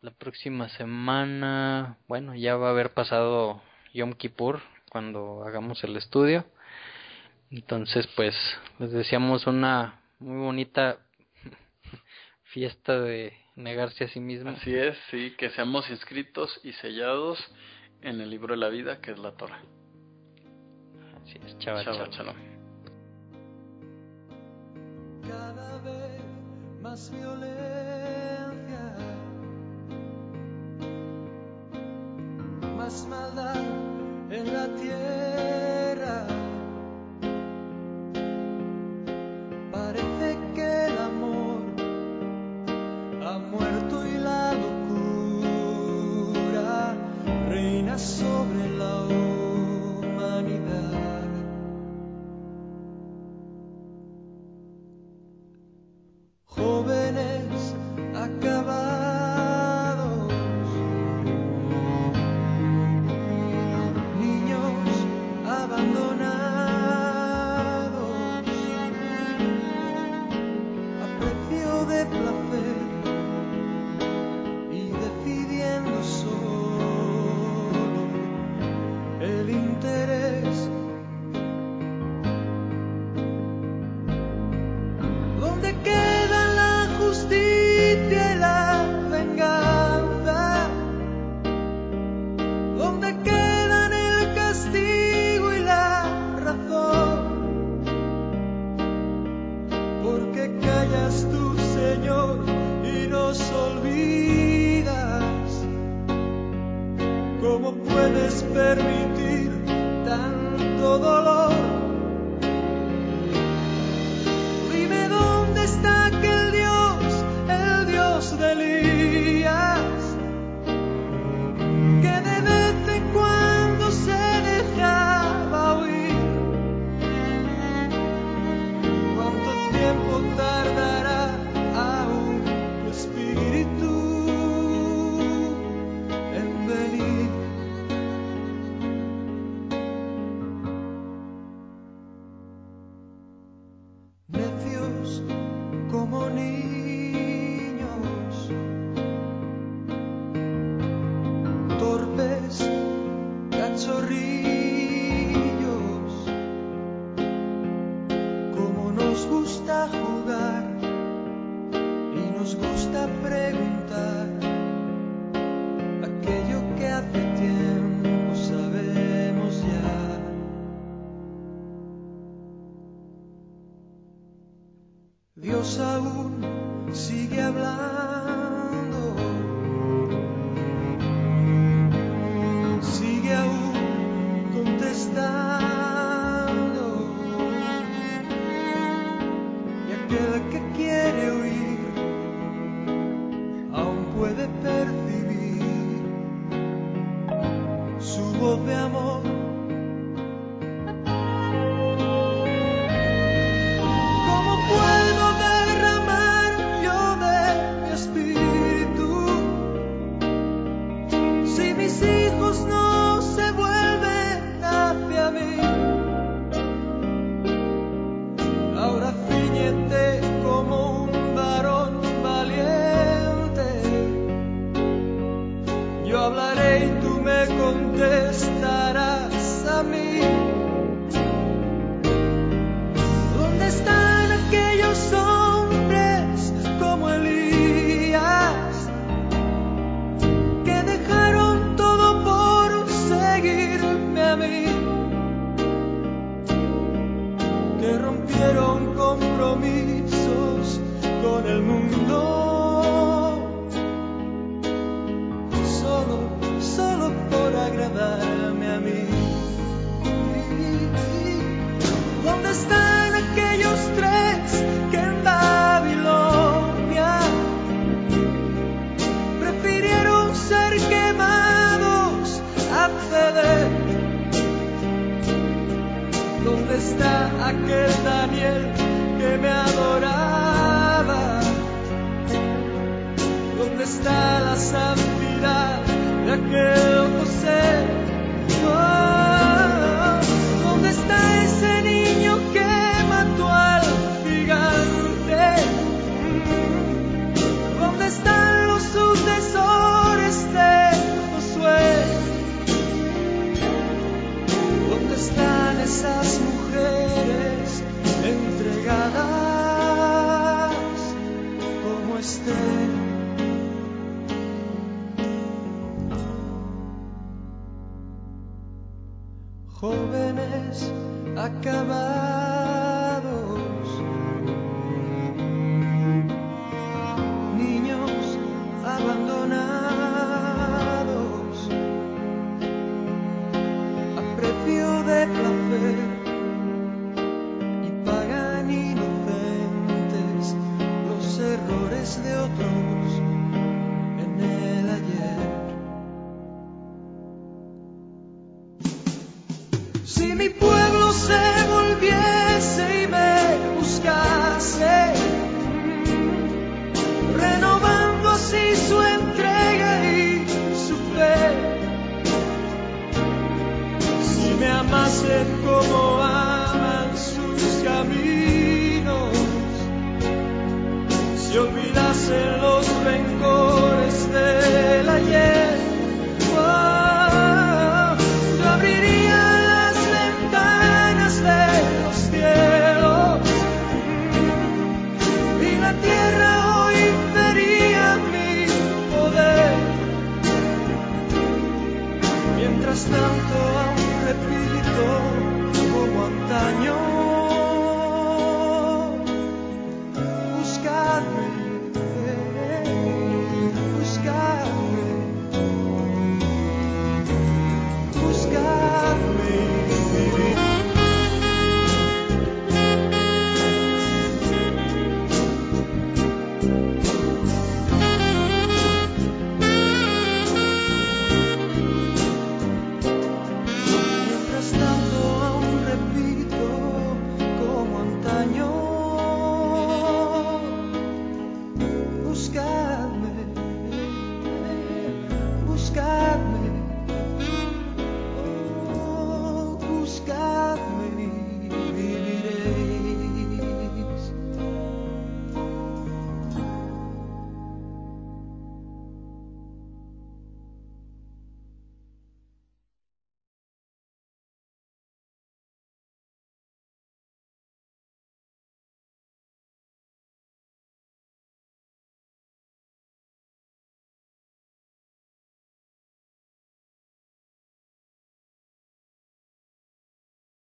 la próxima semana, bueno, ya va a haber pasado Yom Kippur cuando hagamos el estudio. Entonces, pues les deseamos una muy bonita fiesta de negarse a sí mismo. Así es, sí, que seamos inscritos y sellados en el libro de la vida que es la Torah. Así es, chava, chava, chava. Cada vez más violencia, más maldad en la tierra.